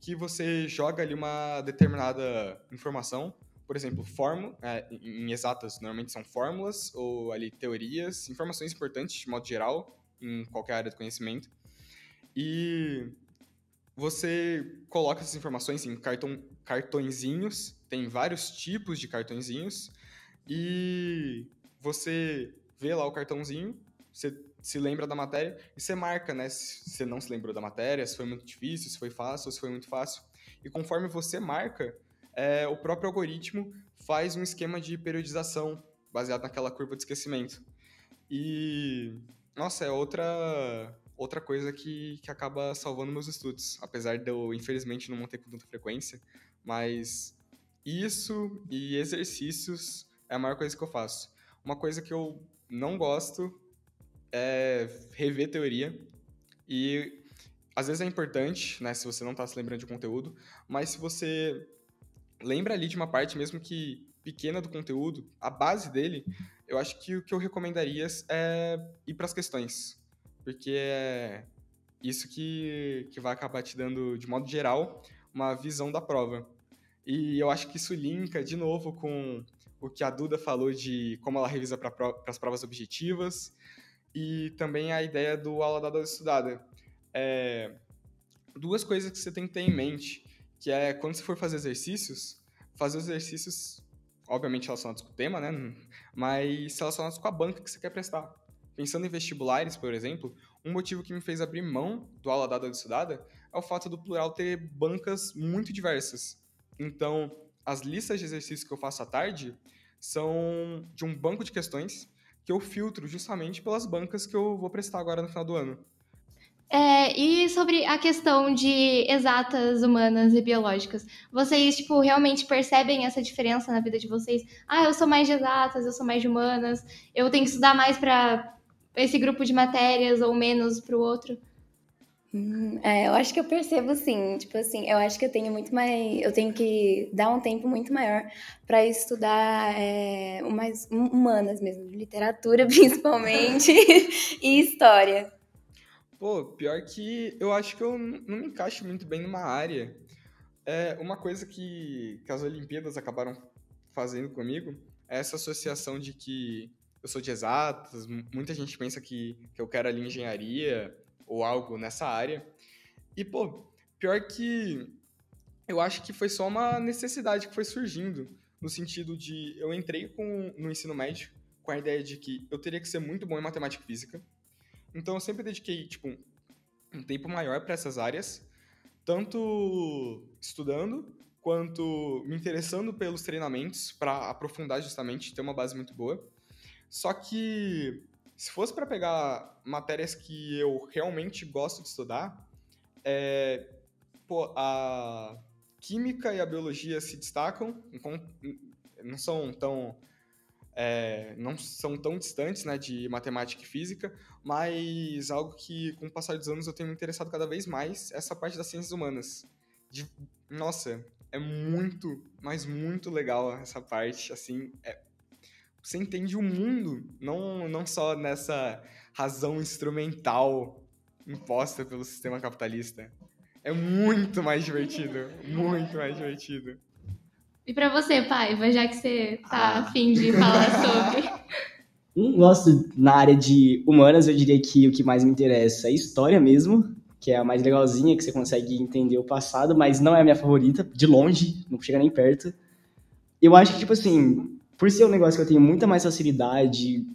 que você joga ali uma determinada informação, por exemplo, fórmula, é, em exatas, normalmente são fórmulas ou ali teorias, informações importantes de modo geral em qualquer área do conhecimento. E você coloca essas informações em cartão, cartõezinhos, tem vários tipos de cartõezinhos, e você vê lá o cartãozinho, você se lembra da matéria e você marca, né? Se você não se lembrou da matéria, se foi muito difícil, se foi fácil, se foi muito fácil. E conforme você marca, é, o próprio algoritmo faz um esquema de periodização baseado naquela curva de esquecimento. E, nossa, é outra, outra coisa que, que acaba salvando meus estudos. Apesar de eu, infelizmente, não manter com tanta frequência. Mas isso e exercícios é a maior coisa que eu faço. Uma coisa que eu não gosto é rever teoria. E às vezes é importante, né, se você não está se lembrando de conteúdo, mas se você lembra ali de uma parte, mesmo que pequena do conteúdo, a base dele, eu acho que o que eu recomendaria é ir para as questões. Porque é isso que, que vai acabar te dando, de modo geral, uma visão da prova. E eu acho que isso linka, de novo, com o que a Duda falou de como ela revisa para as provas objetivas. e também a ideia do aula dada estudada. É, duas coisas que você tem que ter em mente, que é quando você for fazer exercícios, fazer os exercícios, obviamente relacionados com o tema, né? Mas relacionados com a banca que você quer prestar. Pensando em vestibulares, por exemplo, um motivo que me fez abrir mão do aula dada estudada é o fato do plural ter bancas muito diversas. Então, as listas de exercícios que eu faço à tarde são de um banco de questões que eu filtro justamente pelas bancas que eu vou prestar agora no final do ano. É, e sobre a questão de exatas humanas e biológicas, vocês, tipo, realmente percebem essa diferença na vida de vocês? Ah, eu sou mais de exatas, eu sou mais de humanas, eu tenho que estudar mais para esse grupo de matérias ou menos para o outro? Hum, é, eu acho que eu percebo sim, tipo assim, eu acho que eu tenho muito mais, eu tenho que dar um tempo muito maior para estudar é, umas humanas mesmo, literatura [LAUGHS] principalmente e história. Pô, pior que eu acho que eu não me encaixo muito bem numa área. É uma coisa que, que as Olimpíadas acabaram fazendo comigo é essa associação de que eu sou de exatas, muita gente pensa que, que eu quero ali engenharia ou algo nessa área. E, pô, pior que eu acho que foi só uma necessidade que foi surgindo, no sentido de eu entrei com, no ensino médio com a ideia de que eu teria que ser muito bom em matemática e física, então eu sempre dediquei, tipo, um tempo maior para essas áreas, tanto estudando quanto me interessando pelos treinamentos para aprofundar justamente, ter uma base muito boa. Só que se fosse para pegar matérias que eu realmente gosto de estudar, é, pô, a química e a biologia se destacam, não são tão é, não são tão distantes né, de matemática e física, mas algo que, com o passar dos anos, eu tenho me interessado cada vez mais é essa parte das ciências humanas. De, nossa, é muito, mas muito legal essa parte, assim, é, você entende o mundo, não, não só nessa razão instrumental imposta pelo sistema capitalista. É muito mais divertido, muito mais divertido. E para você, Paiva, já que você tá ah. afim de falar sobre. Não [LAUGHS] gosto na área de humanas, eu diria que o que mais me interessa é história mesmo, que é a mais legalzinha, que você consegue entender o passado, mas não é a minha favorita, de longe, não chega nem perto. Eu acho que, tipo assim, por ser um negócio que eu tenho muita mais facilidade,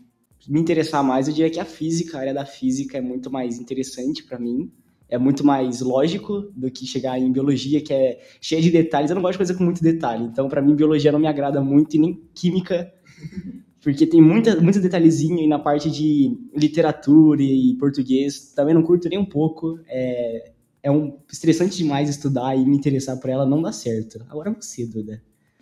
me interessar mais, eu diria que a física, a área da física é muito mais interessante para mim é muito mais lógico do que chegar em biologia, que é cheia de detalhes. Eu não gosto de coisa com muito detalhe. Então, para mim, biologia não me agrada muito e nem química, [LAUGHS] porque tem muita, muito detalhezinho e na parte de literatura e português também não curto nem um pouco. É, é um estressante demais estudar e me interessar por ela, não dá certo. Agora você, Duda.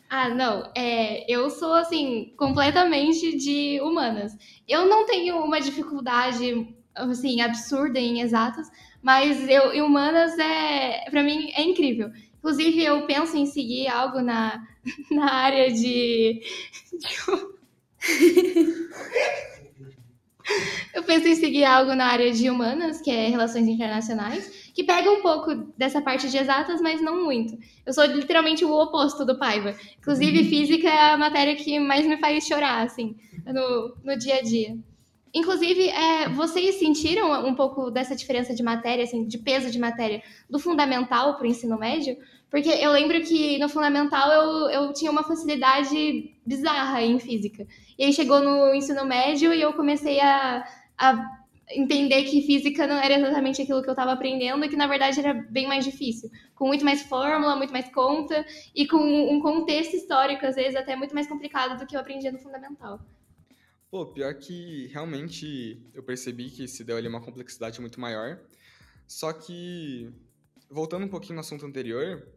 Ah, não. É, eu sou, assim, completamente de humanas. Eu não tenho uma dificuldade, assim, absurda em exatas, mas eu, em humanas, é, para mim, é incrível. Inclusive, eu penso em seguir algo na, [LAUGHS] na área de. [LAUGHS] eu penso em seguir algo na área de humanas, que é relações internacionais, que pega um pouco dessa parte de exatas, mas não muito. Eu sou literalmente o oposto do Paiva. Inclusive, física é a matéria que mais me faz chorar, assim, no, no dia a dia. Inclusive, é, vocês sentiram um pouco dessa diferença de matéria, assim, de peso de matéria, do fundamental para o ensino médio? Porque eu lembro que no fundamental eu, eu tinha uma facilidade bizarra em física. E aí chegou no ensino médio e eu comecei a, a entender que física não era exatamente aquilo que eu estava aprendendo e que na verdade era bem mais difícil, com muito mais fórmula, muito mais conta e com um contexto histórico às vezes até muito mais complicado do que eu aprendia no fundamental. Pô, pior que realmente eu percebi que se deu ali uma complexidade muito maior. Só que, voltando um pouquinho no assunto anterior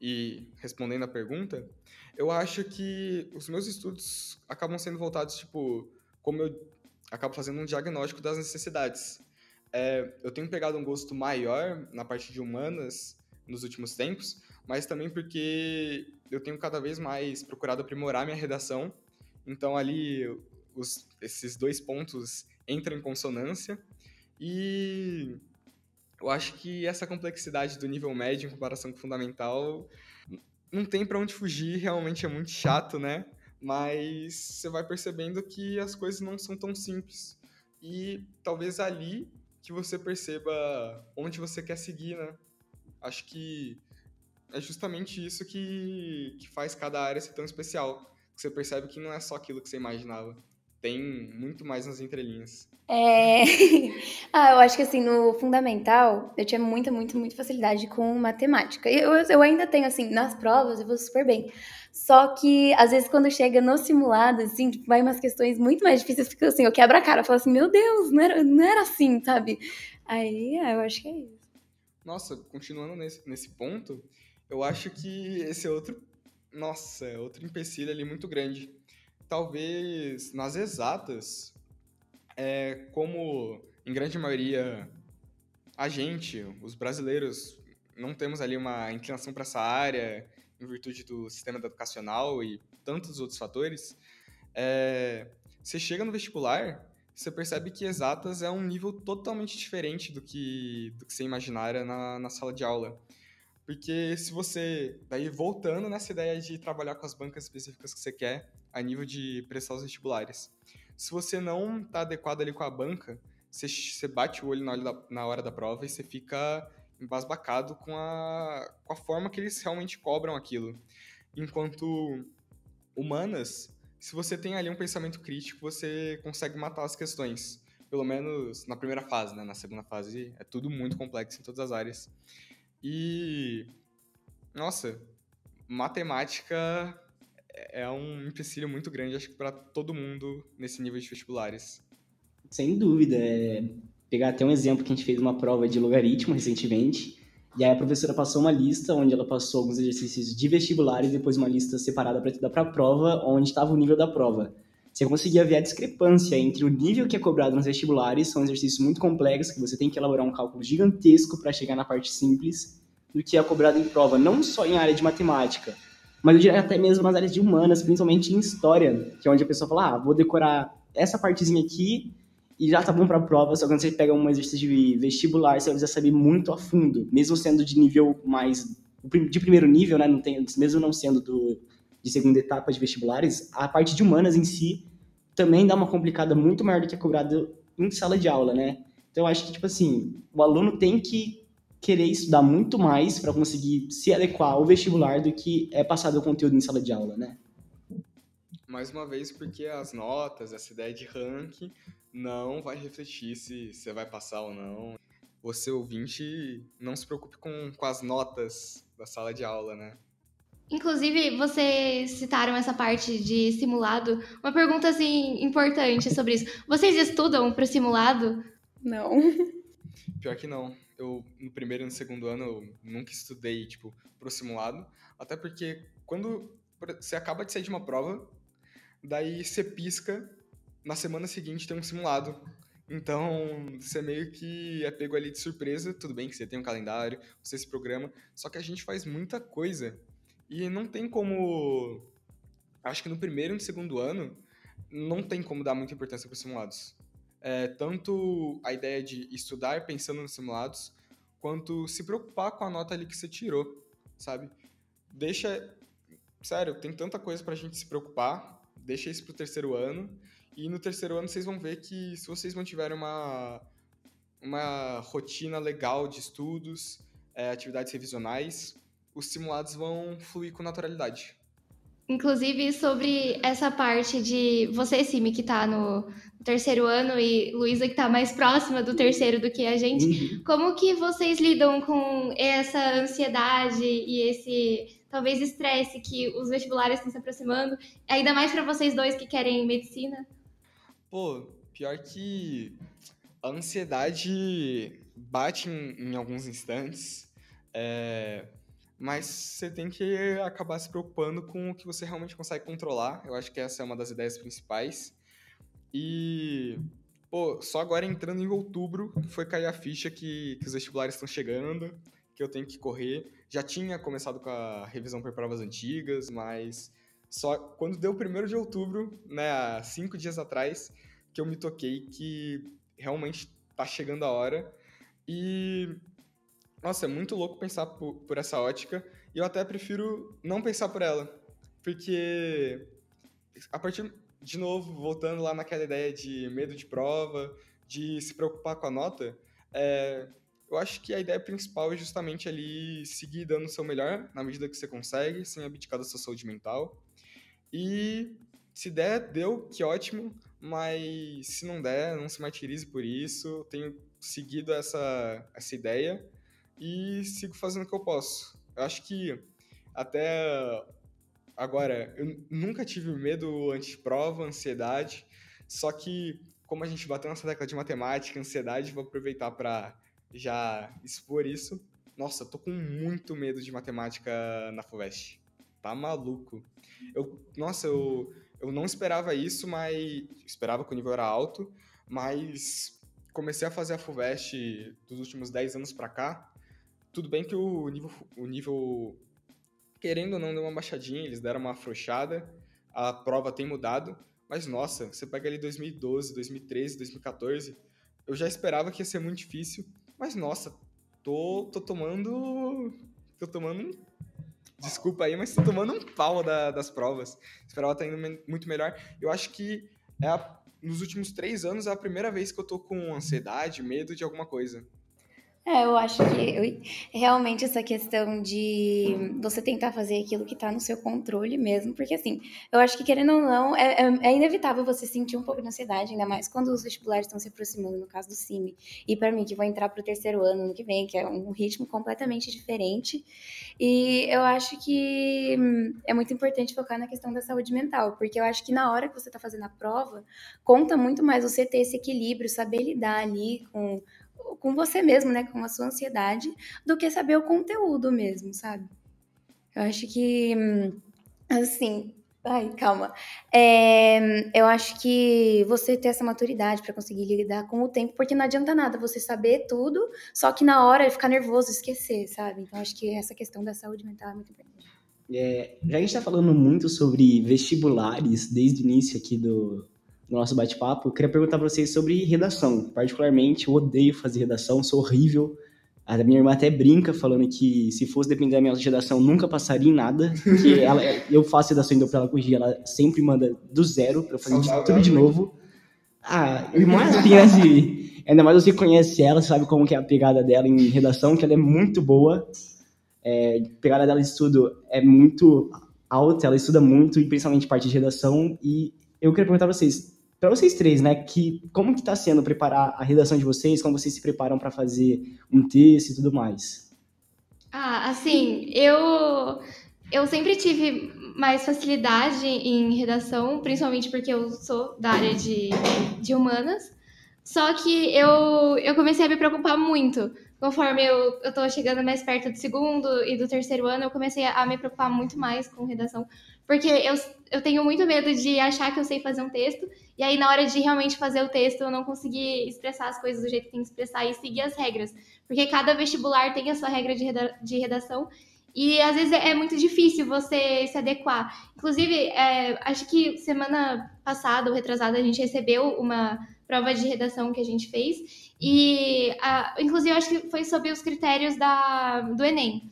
e respondendo a pergunta, eu acho que os meus estudos acabam sendo voltados, tipo, como eu acabo fazendo um diagnóstico das necessidades. É, eu tenho pegado um gosto maior na parte de humanas nos últimos tempos, mas também porque eu tenho cada vez mais procurado aprimorar minha redação. Então, ali, os, esses dois pontos entram em consonância e eu acho que essa complexidade do nível médio em comparação com o fundamental não tem para onde fugir, realmente é muito chato, né? Mas você vai percebendo que as coisas não são tão simples. e talvez ali que você perceba onde você quer seguir, né? Acho que é justamente isso que, que faz cada área ser tão especial. Você percebe que não é só aquilo que você imaginava. Tem muito mais nas entrelinhas. É... [LAUGHS] ah, eu acho que assim, no fundamental, eu tinha muita, muita, muita facilidade com matemática. Eu, eu ainda tenho, assim, nas provas eu vou super bem. Só que, às vezes, quando chega no simulado, assim, tipo, vai umas questões muito mais difíceis, fica assim, eu quebro a cara, eu falo assim, meu Deus, não era, não era assim, sabe? Aí, é, eu acho que é isso. Nossa, continuando nesse, nesse ponto, eu acho que esse é outro, nossa, é outro empecilho ali muito grande. Talvez nas exatas, é, como em grande maioria a gente, os brasileiros, não temos ali uma inclinação para essa área em virtude do sistema educacional e tantos outros fatores, é, você chega no vestibular, você percebe que exatas é um nível totalmente diferente do que, do que você imaginara na, na sala de aula. Porque se você, daí voltando nessa ideia de trabalhar com as bancas específicas que você quer, a nível de prestar os vestibulares. Se você não está adequado ali com a banca, você, você bate o olho na hora, da, prova e você fica embasbacado com a, com a forma que eles realmente cobram aquilo. Enquanto humanas, se você tem ali um pensamento crítico, você consegue matar as questões. Pelo menos na primeira fase, né? Na segunda fase é tudo muito complexo em todas as áreas. E. Nossa, matemática é um empecilho muito grande, acho que para todo mundo nesse nível de vestibulares. Sem dúvida. É... Pegar até um exemplo que a gente fez uma prova de logaritmo recentemente, e aí a professora passou uma lista onde ela passou alguns exercícios de vestibulares depois uma lista separada para estudar para a prova, onde estava o nível da prova. Você conseguia ver a discrepância entre o nível que é cobrado nos vestibulares, são exercícios muito complexos, que você tem que elaborar um cálculo gigantesco para chegar na parte simples, do que é cobrado em prova, não só em área de matemática, mas eu diria até mesmo nas áreas de humanas, principalmente em história, que é onde a pessoa fala, ah, vou decorar essa partezinha aqui e já tá bom para a prova, só que quando você pega um exercício de vestibular, você precisa saber muito a fundo, mesmo sendo de nível mais de primeiro nível, né, não tem, mesmo não sendo do de segunda etapa de vestibulares, a parte de humanas em si também dá uma complicada muito maior do que é cobrado em sala de aula, né? Então eu acho que tipo assim, o aluno tem que querer estudar muito mais para conseguir se adequar ao vestibular do que é passado o conteúdo em sala de aula, né? Mais uma vez, porque as notas, essa ideia de ranking, não vai refletir se você vai passar ou não. Você, ouvinte, não se preocupe com, com as notas da sala de aula, né? Inclusive, vocês citaram essa parte de simulado. Uma pergunta, assim, importante sobre isso. Vocês estudam para simulado? Não. [LAUGHS] Pior que não. Eu no primeiro e no segundo ano eu nunca estudei, tipo, pro simulado, até porque quando você acaba de sair de uma prova, daí você pisca, na semana seguinte tem um simulado. Então, você meio que é pego ali de surpresa, tudo bem que você tem um calendário, você se programa, só que a gente faz muita coisa e não tem como acho que no primeiro e no segundo ano não tem como dar muita importância para os simulados é, tanto a ideia de estudar pensando nos simulados, quanto se preocupar com a nota ali que você tirou, sabe? Deixa. Sério, tem tanta coisa pra gente se preocupar, deixa isso pro terceiro ano, e no terceiro ano vocês vão ver que se vocês mantiverem uma, uma rotina legal de estudos, é, atividades revisionais, os simulados vão fluir com naturalidade. Inclusive, sobre essa parte de você, Simi, que está no terceiro ano, e Luísa, que está mais próxima do terceiro do que a gente, uhum. como que vocês lidam com essa ansiedade e esse, talvez, estresse que os vestibulares estão se aproximando, ainda mais para vocês dois que querem medicina? Pô, pior que a ansiedade bate em, em alguns instantes, é mas você tem que acabar se preocupando com o que você realmente consegue controlar. Eu acho que essa é uma das ideias principais. E, pô, só agora entrando em outubro foi cair a ficha que, que os vestibulares estão chegando, que eu tenho que correr. Já tinha começado com a revisão por provas antigas, mas só quando deu o primeiro de outubro, né, há cinco dias atrás, que eu me toquei que realmente tá chegando a hora. E nossa, é muito louco pensar por, por essa ótica. E eu até prefiro não pensar por ela. Porque, a partir, de novo, voltando lá naquela ideia de medo de prova, de se preocupar com a nota, é, eu acho que a ideia principal é justamente ali seguir dando o seu melhor na medida que você consegue, sem abdicar da sua saúde mental. E se der, deu, que ótimo, mas se não der, não se martirize por isso. Tenho seguido essa, essa ideia e sigo fazendo o que eu posso. Eu acho que até agora, eu nunca tive medo antes prova, ansiedade, só que como a gente bateu nessa década de matemática, ansiedade, vou aproveitar para já expor isso. Nossa, tô com muito medo de matemática na FUVEST. Tá maluco. Eu, nossa, eu, eu não esperava isso, mas. Esperava que o nível era alto, mas comecei a fazer a FUVEST dos últimos 10 anos para cá. Tudo bem que o nível, o nível, querendo ou não, deu uma baixadinha, eles deram uma afrouxada, a prova tem mudado, mas nossa, você pega ali 2012, 2013, 2014, eu já esperava que ia ser muito difícil, mas nossa, tô, tô tomando. tô tomando um Desculpa aí, mas tô tomando um pau da, das provas. Esperava estar indo muito melhor. Eu acho que é a, nos últimos três anos é a primeira vez que eu tô com ansiedade, medo de alguma coisa. É, eu acho que realmente essa questão de você tentar fazer aquilo que está no seu controle mesmo, porque assim, eu acho que querendo ou não, é, é, é, inevitável você sentir um pouco de ansiedade, ainda mais quando os vestibulares estão se aproximando, no caso do CIMI. E para mim, que vou entrar para o terceiro ano no que vem, que é um ritmo completamente diferente. E eu acho que hum, é muito importante focar na questão da saúde mental, porque eu acho que na hora que você está fazendo a prova, conta muito mais você ter esse equilíbrio, saber lidar ali com com você mesmo, né, com a sua ansiedade, do que saber o conteúdo mesmo, sabe? Eu acho que, assim, ai, calma. É, eu acho que você ter essa maturidade para conseguir lidar com o tempo, porque não adianta nada você saber tudo, só que na hora ficar nervoso, esquecer, sabe? Então, acho que essa questão da saúde mental é muito importante. É, já a gente está falando muito sobre vestibulares desde o início aqui do, no nosso bate-papo, eu queria perguntar para vocês sobre redação. Particularmente, eu odeio fazer redação, sou horrível. A minha irmã até brinca falando que se fosse depender da minha redação, nunca passaria em nada. Que [LAUGHS] ela, eu faço redação ainda para ela corrigir, ela sempre manda do zero para fazer de, tudo de novo. Ah, irmã é assim, assim, ainda mais você conhece ela, sabe como que é a pegada dela em redação, que ela é muito boa. É, a pegada dela de estudo é muito alta, ela estuda muito, e principalmente parte de redação. E eu queria perguntar para vocês, para vocês três, né, que como que está sendo preparar a redação de vocês, como vocês se preparam para fazer um texto e tudo mais? Ah, assim, eu eu sempre tive mais facilidade em redação, principalmente porque eu sou da área de, de humanas. Só que eu, eu comecei a me preocupar muito. Conforme eu, eu chegando mais perto do segundo e do terceiro ano, eu comecei a me preocupar muito mais com redação. Porque eu, eu tenho muito medo de achar que eu sei fazer um texto, e aí na hora de realmente fazer o texto eu não conseguir expressar as coisas do jeito que tem que expressar e seguir as regras. Porque cada vestibular tem a sua regra de, reda de redação, e às vezes é muito difícil você se adequar. Inclusive, é, acho que semana passada ou retrasada a gente recebeu uma prova de redação que a gente fez, e a, inclusive acho que foi sob os critérios da, do Enem.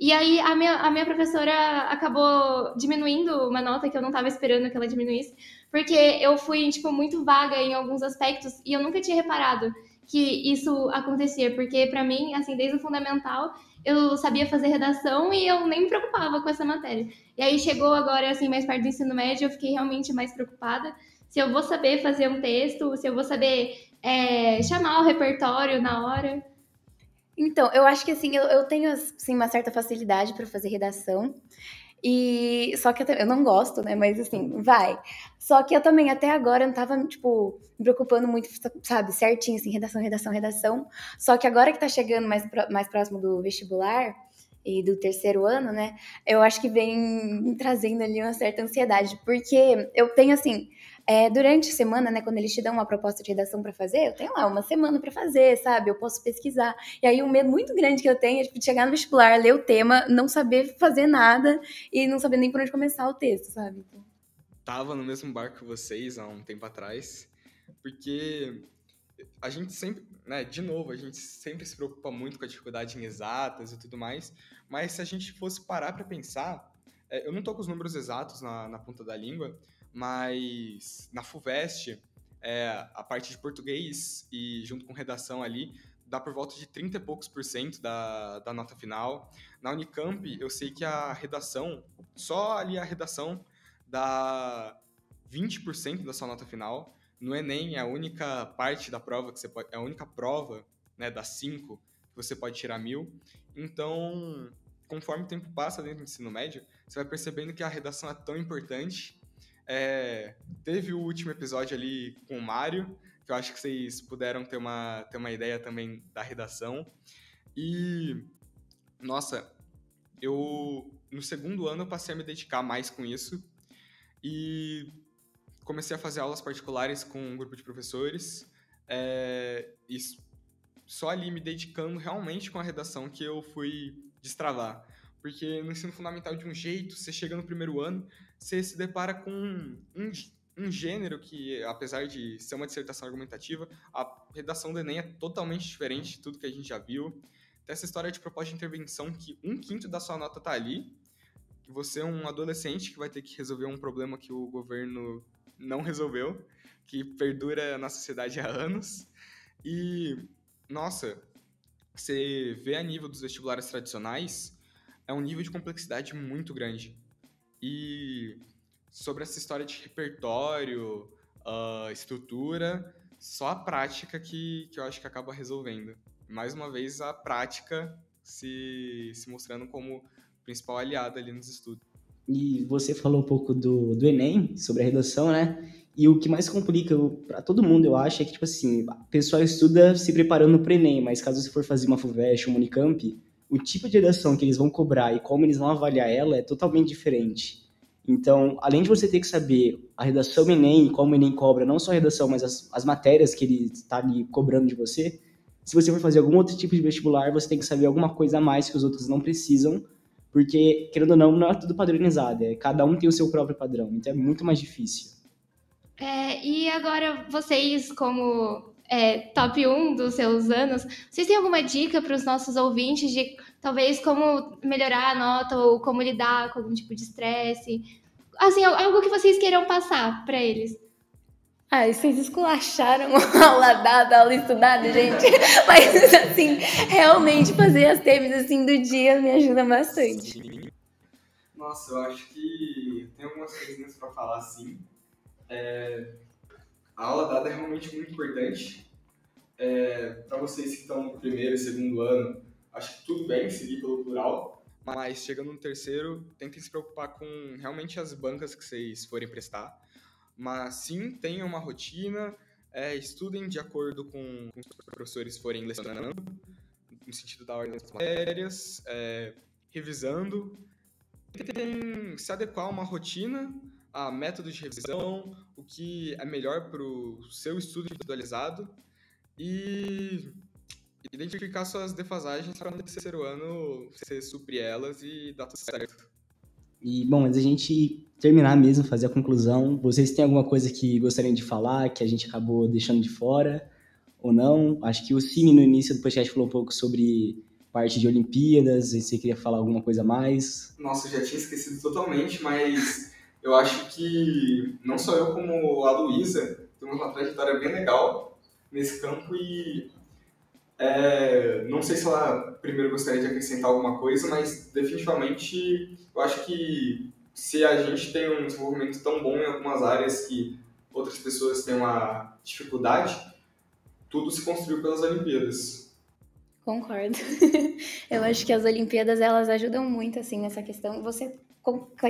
E aí a minha, a minha professora acabou diminuindo uma nota que eu não estava esperando que ela diminuísse, porque eu fui, tipo, muito vaga em alguns aspectos e eu nunca tinha reparado que isso acontecia, porque para mim, assim, desde o fundamental, eu sabia fazer redação e eu nem me preocupava com essa matéria. E aí chegou agora, assim, mais perto do ensino médio, eu fiquei realmente mais preocupada se eu vou saber fazer um texto, se eu vou saber é, chamar o repertório na hora. Então, eu acho que assim, eu, eu tenho assim, uma certa facilidade para fazer redação. E só que eu, eu, não gosto, né? Mas assim, vai. Só que eu também até agora não tava, tipo, me preocupando muito, sabe, certinho, assim, redação, redação, redação. Só que agora que tá chegando mais, mais próximo do vestibular e do terceiro ano, né? Eu acho que vem trazendo ali uma certa ansiedade, porque eu tenho assim, é, durante a semana, né, quando eles te dão uma proposta de redação para fazer, eu tenho lá uma semana para fazer, sabe? Eu posso pesquisar. E aí, um medo muito grande que eu tenho é tipo, de chegar no vestibular, ler o tema, não saber fazer nada e não saber nem por onde começar o texto, sabe? Tava no mesmo barco que vocês há um tempo atrás, porque a gente sempre, né, de novo, a gente sempre se preocupa muito com a dificuldade em exatas e tudo mais, mas se a gente fosse parar para pensar, é, eu não tô com os números exatos na, na ponta da língua, mas na FUVEST, é, a parte de português e junto com redação ali, dá por volta de 30 e poucos por cento da, da nota final. Na Unicamp, eu sei que a redação, só ali a redação, dá 20% da sua nota final. No Enem, é a única parte da prova que você pode. É a única prova, né, das cinco, que você pode tirar mil. Então, conforme o tempo passa dentro do ensino médio, você vai percebendo que a redação é tão importante. É, teve o último episódio ali com o Mário, que eu acho que vocês puderam ter uma, ter uma ideia também da redação. E, nossa, eu no segundo ano eu passei a me dedicar mais com isso e comecei a fazer aulas particulares com um grupo de professores. É, e só ali me dedicando realmente com a redação que eu fui destravar. Porque no ensino fundamental, de um jeito, você chega no primeiro ano, você se depara com um, um gênero que, apesar de ser uma dissertação argumentativa, a redação do Enem é totalmente diferente de tudo que a gente já viu. Tem essa história de proposta de intervenção que um quinto da sua nota tá ali, que você é um adolescente que vai ter que resolver um problema que o governo não resolveu, que perdura na sociedade há anos. E, nossa, você vê a nível dos vestibulares tradicionais, é um nível de complexidade muito grande. E sobre essa história de repertório, uh, estrutura, só a prática que, que eu acho que acaba resolvendo. Mais uma vez, a prática se, se mostrando como principal aliada ali nos estudos. E você falou um pouco do, do Enem, sobre a redação, né? E o que mais complica para todo mundo, eu acho, é que, tipo assim, o pessoal estuda se preparando para o Enem, mas caso você for fazer uma FUVEST, uma Unicamp, o tipo de redação que eles vão cobrar e como eles vão avaliar ela é totalmente diferente. Então, além de você ter que saber a redação Enem e como o Enem cobra, não só a redação, mas as, as matérias que ele está ali cobrando de você, se você for fazer algum outro tipo de vestibular, você tem que saber alguma coisa a mais que os outros não precisam, porque, querendo ou não, não é tudo padronizado, é, cada um tem o seu próprio padrão, então é muito mais difícil. É, e agora, vocês, como é, top 1 dos seus anos, vocês têm alguma dica para os nossos ouvintes de talvez como melhorar a nota ou como lidar com algum tipo de estresse? Assim, algo que vocês queiram passar para eles. Ah, vocês esculacharam [LAUGHS] a aula dada, a aula estudada, gente. [LAUGHS] Mas, assim, realmente fazer as temas assim do dia me ajuda bastante. Nossa, eu acho que tem algumas coisinhas para falar, sim. É, a aula dada é realmente muito importante. É, para vocês que estão no primeiro e segundo ano, acho que tudo bem seguir pelo plural, mas chegando no terceiro, tentem se preocupar com realmente as bancas que vocês forem prestar mas sim tenham uma rotina, é, estudem de acordo com, com os professores forem lecionando, no sentido da ordem das matérias, é, revisando, tentem se adequar a uma rotina, a método de revisão, o que é melhor para o seu estudo individualizado e identificar suas defasagens para no terceiro ano você suprir elas e dar tudo certo. E, bom, mas a gente terminar mesmo, fazer a conclusão, vocês têm alguma coisa que gostariam de falar, que a gente acabou deixando de fora, ou não? Acho que o Cine, no início do podcast, falou um pouco sobre parte de Olimpíadas, e você queria falar alguma coisa a mais? Nossa, eu já tinha esquecido totalmente, mas eu acho que não só eu, como a Luísa, temos uma trajetória bem legal nesse campo e é, não sei se ela primeiro gostaria de acrescentar alguma coisa, mas definitivamente eu acho que se a gente tem um desenvolvimento tão bom em algumas áreas que outras pessoas têm uma dificuldade, tudo se construiu pelas Olimpíadas. Concordo. [LAUGHS] eu acho que as Olimpíadas elas ajudam muito assim nessa questão. Você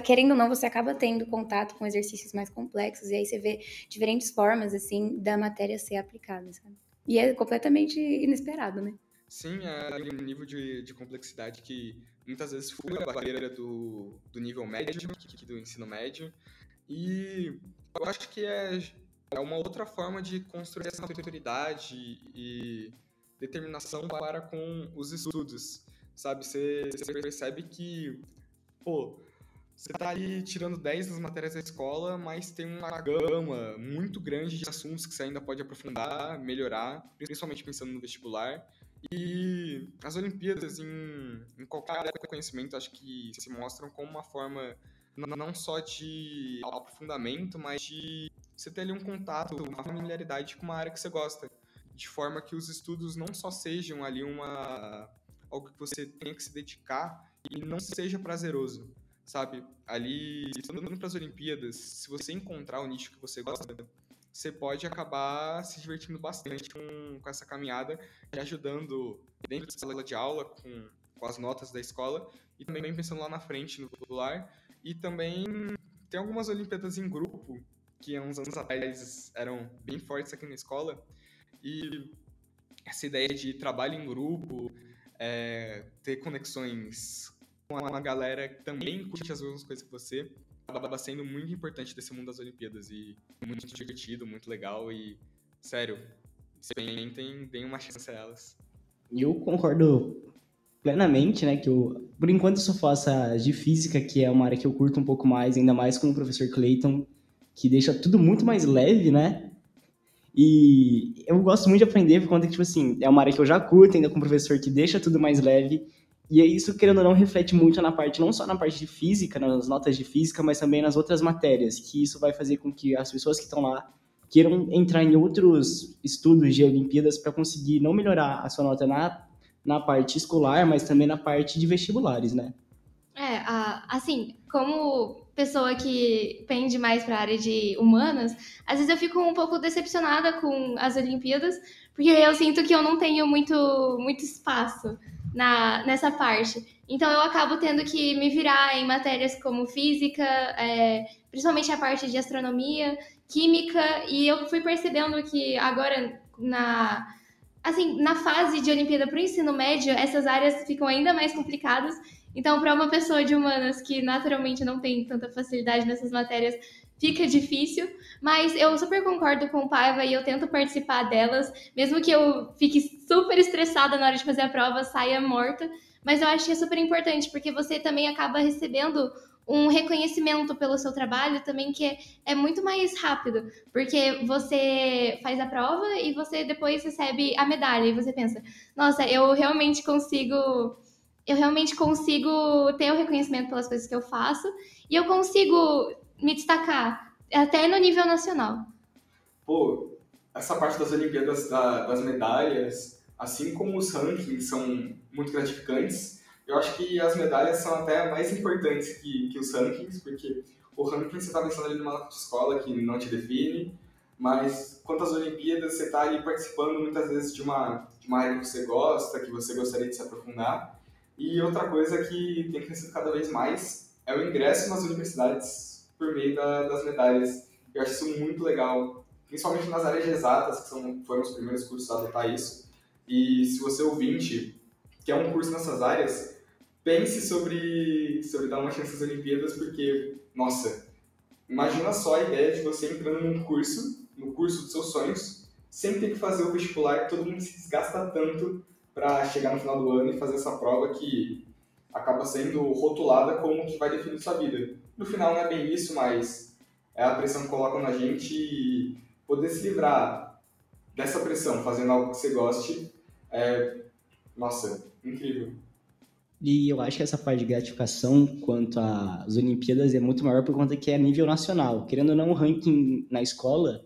querendo ou não, você acaba tendo contato com exercícios mais complexos e aí você vê diferentes formas assim da matéria ser aplicada, sabe? E é completamente inesperado, né? Sim, é um nível de, de complexidade que muitas vezes fura a barreira do, do nível médio, do ensino médio. E eu acho que é, é uma outra forma de construir essa autoridade e determinação para com os estudos, sabe? Você percebe que, pô, você está ali tirando 10 das matérias da escola, mas tem uma gama muito grande de assuntos que você ainda pode aprofundar, melhorar, principalmente pensando no vestibular. E as Olimpíadas, em, em qualquer área de conhecimento, acho que se mostram como uma forma não só de aprofundamento, mas de você ter ali um contato, uma familiaridade com uma área que você gosta, de forma que os estudos não só sejam ali uma algo que você tenha que se dedicar e não seja prazeroso, sabe? Ali, estudando para as Olimpíadas, se você encontrar o nicho que você gosta, você pode acabar se divertindo bastante com, com essa caminhada, ajudando dentro da sala de aula, com, com as notas da escola, e também pensando lá na frente, no popular. E também tem algumas Olimpíadas em grupo, que há uns anos atrás eram bem fortes aqui na escola, e essa ideia de trabalho em grupo, é, ter conexões uma galera que também curte as mesmas coisas que você, acaba sendo muito importante desse mundo das Olimpíadas e muito divertido, muito legal e, sério, experimentem, deem uma chance a elas. Eu concordo plenamente, né, que eu, por enquanto eu só faço de física, que é uma área que eu curto um pouco mais, ainda mais com o professor Clayton, que deixa tudo muito mais leve, né, e eu gosto muito de aprender por conta que, tipo assim, é uma área que eu já curto, ainda com um professor que deixa tudo mais leve, e isso, querendo ou não, reflete muito na parte, não só na parte de física, nas notas de física, mas também nas outras matérias, que isso vai fazer com que as pessoas que estão lá queiram entrar em outros estudos de Olimpíadas para conseguir não melhorar a sua nota na, na parte escolar, mas também na parte de vestibulares, né? É, assim, como pessoa que pende mais para a área de humanas, às vezes eu fico um pouco decepcionada com as Olimpíadas, porque eu sinto que eu não tenho muito, muito espaço na, nessa parte. Então eu acabo tendo que me virar em matérias como física, é, principalmente a parte de astronomia, química, e eu fui percebendo que agora na assim, na fase de Olimpíada para o ensino médio, essas áreas ficam ainda mais complicadas. Então, para uma pessoa de humanas que naturalmente não tem tanta facilidade nessas matérias, fica difícil, mas eu super concordo com o Paiva e eu tento participar delas, mesmo que eu fique super estressada na hora de fazer a prova, saia morta, mas eu acho que é super importante, porque você também acaba recebendo um reconhecimento pelo seu trabalho também que é, é, muito mais rápido, porque você faz a prova e você depois recebe a medalha e você pensa, nossa, eu realmente consigo, eu realmente consigo ter o reconhecimento pelas coisas que eu faço e eu consigo me destacar, até no nível nacional. Pô, essa parte das Olimpíadas, da, das medalhas, assim como os rankings são muito gratificantes, eu acho que as medalhas são até mais importantes que, que os rankings, porque o ranking você está pensando ali numa escola que não te define, mas quanto às Olimpíadas, você está ali participando muitas vezes de uma, de uma área que você gosta, que você gostaria de se aprofundar. E outra coisa que tem crescido cada vez mais é o ingresso nas universidades por meio da, das medalhas. Eu acho isso muito legal, principalmente nas áreas exatas, que são, foram os primeiros cursos a adotar isso. E se você ouvinte quer um curso nessas áreas, pense sobre, sobre dar uma chance às Olimpíadas, porque, nossa, imagina só a ideia de você entrando num curso, no curso dos seus sonhos, sem ter que fazer o vestibular, todo mundo se desgasta tanto para chegar no final do ano e fazer essa prova que acaba sendo rotulada como que vai definir sua vida. No final não é bem isso, mas é a pressão que colocam na gente e poder se livrar dessa pressão fazendo algo que você goste é, nossa, incrível. E eu acho que essa parte de gratificação quanto às Olimpíadas é muito maior por conta que é nível nacional. Querendo ou não, o ranking na escola,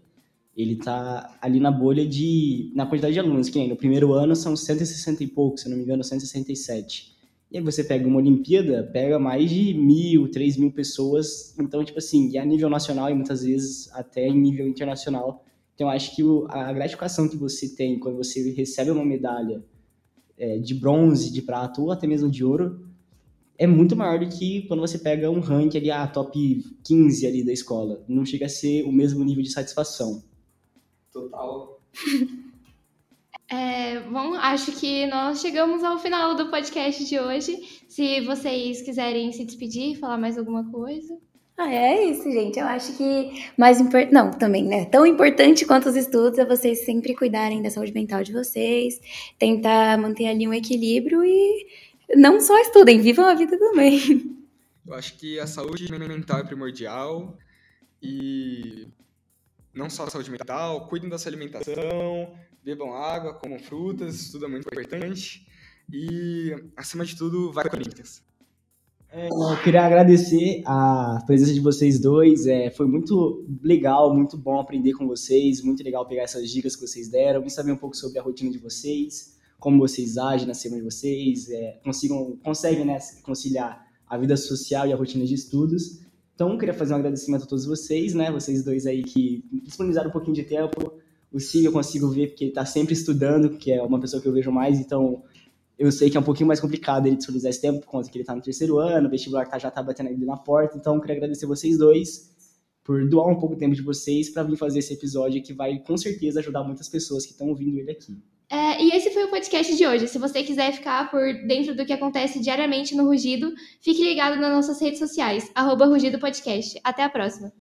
ele tá ali na bolha de... na quantidade de alunos, que no primeiro ano são 160 e pouco, se não me engano, 167. E aí você pega uma Olimpíada, pega mais de mil, três mil pessoas. Então, tipo assim, e a nível nacional e muitas vezes até em nível internacional. Então, acho que o, a gratificação que você tem quando você recebe uma medalha é, de bronze, de prata ou até mesmo de ouro é muito maior do que quando você pega um ranking ali, a ah, top 15 ali da escola. Não chega a ser o mesmo nível de satisfação. Total. [LAUGHS] É, bom, acho que nós chegamos ao final do podcast de hoje. Se vocês quiserem se despedir, falar mais alguma coisa. Ah, é isso, gente. Eu acho que mais importante. Não, também, né? Tão importante quanto os estudos é vocês sempre cuidarem da saúde mental de vocês, tentar manter ali um equilíbrio e não só estudem, vivam a vida também. Eu acho que a saúde mental é primordial e não só a saúde mental, cuidem da sua alimentação, bebam água, comam frutas, tudo é muito importante. E, acima de tudo, vai Corinthians. É, eu queria agradecer a presença de vocês dois. É, foi muito legal, muito bom aprender com vocês. Muito legal pegar essas dicas que vocês deram, e saber um pouco sobre a rotina de vocês, como vocês agem na semana de vocês, é, consigam, conseguem né, conciliar a vida social e a rotina de estudos. Então, queria fazer um agradecimento a todos vocês, né? Vocês dois aí que disponibilizaram um pouquinho de tempo. O Sim eu consigo ver porque ele está sempre estudando, que é uma pessoa que eu vejo mais, então eu sei que é um pouquinho mais complicado ele disponibilizar esse tempo, por conta que ele está no terceiro ano, o vestibular tá, já está batendo ali na porta, então eu queria agradecer vocês dois por doar um pouco do tempo de vocês para vir fazer esse episódio que vai com certeza ajudar muitas pessoas que estão ouvindo ele aqui. É, e esse foi o podcast de hoje. Se você quiser ficar por dentro do que acontece diariamente no Rugido, fique ligado nas nossas redes sociais, arroba Rugido Podcast. Até a próxima!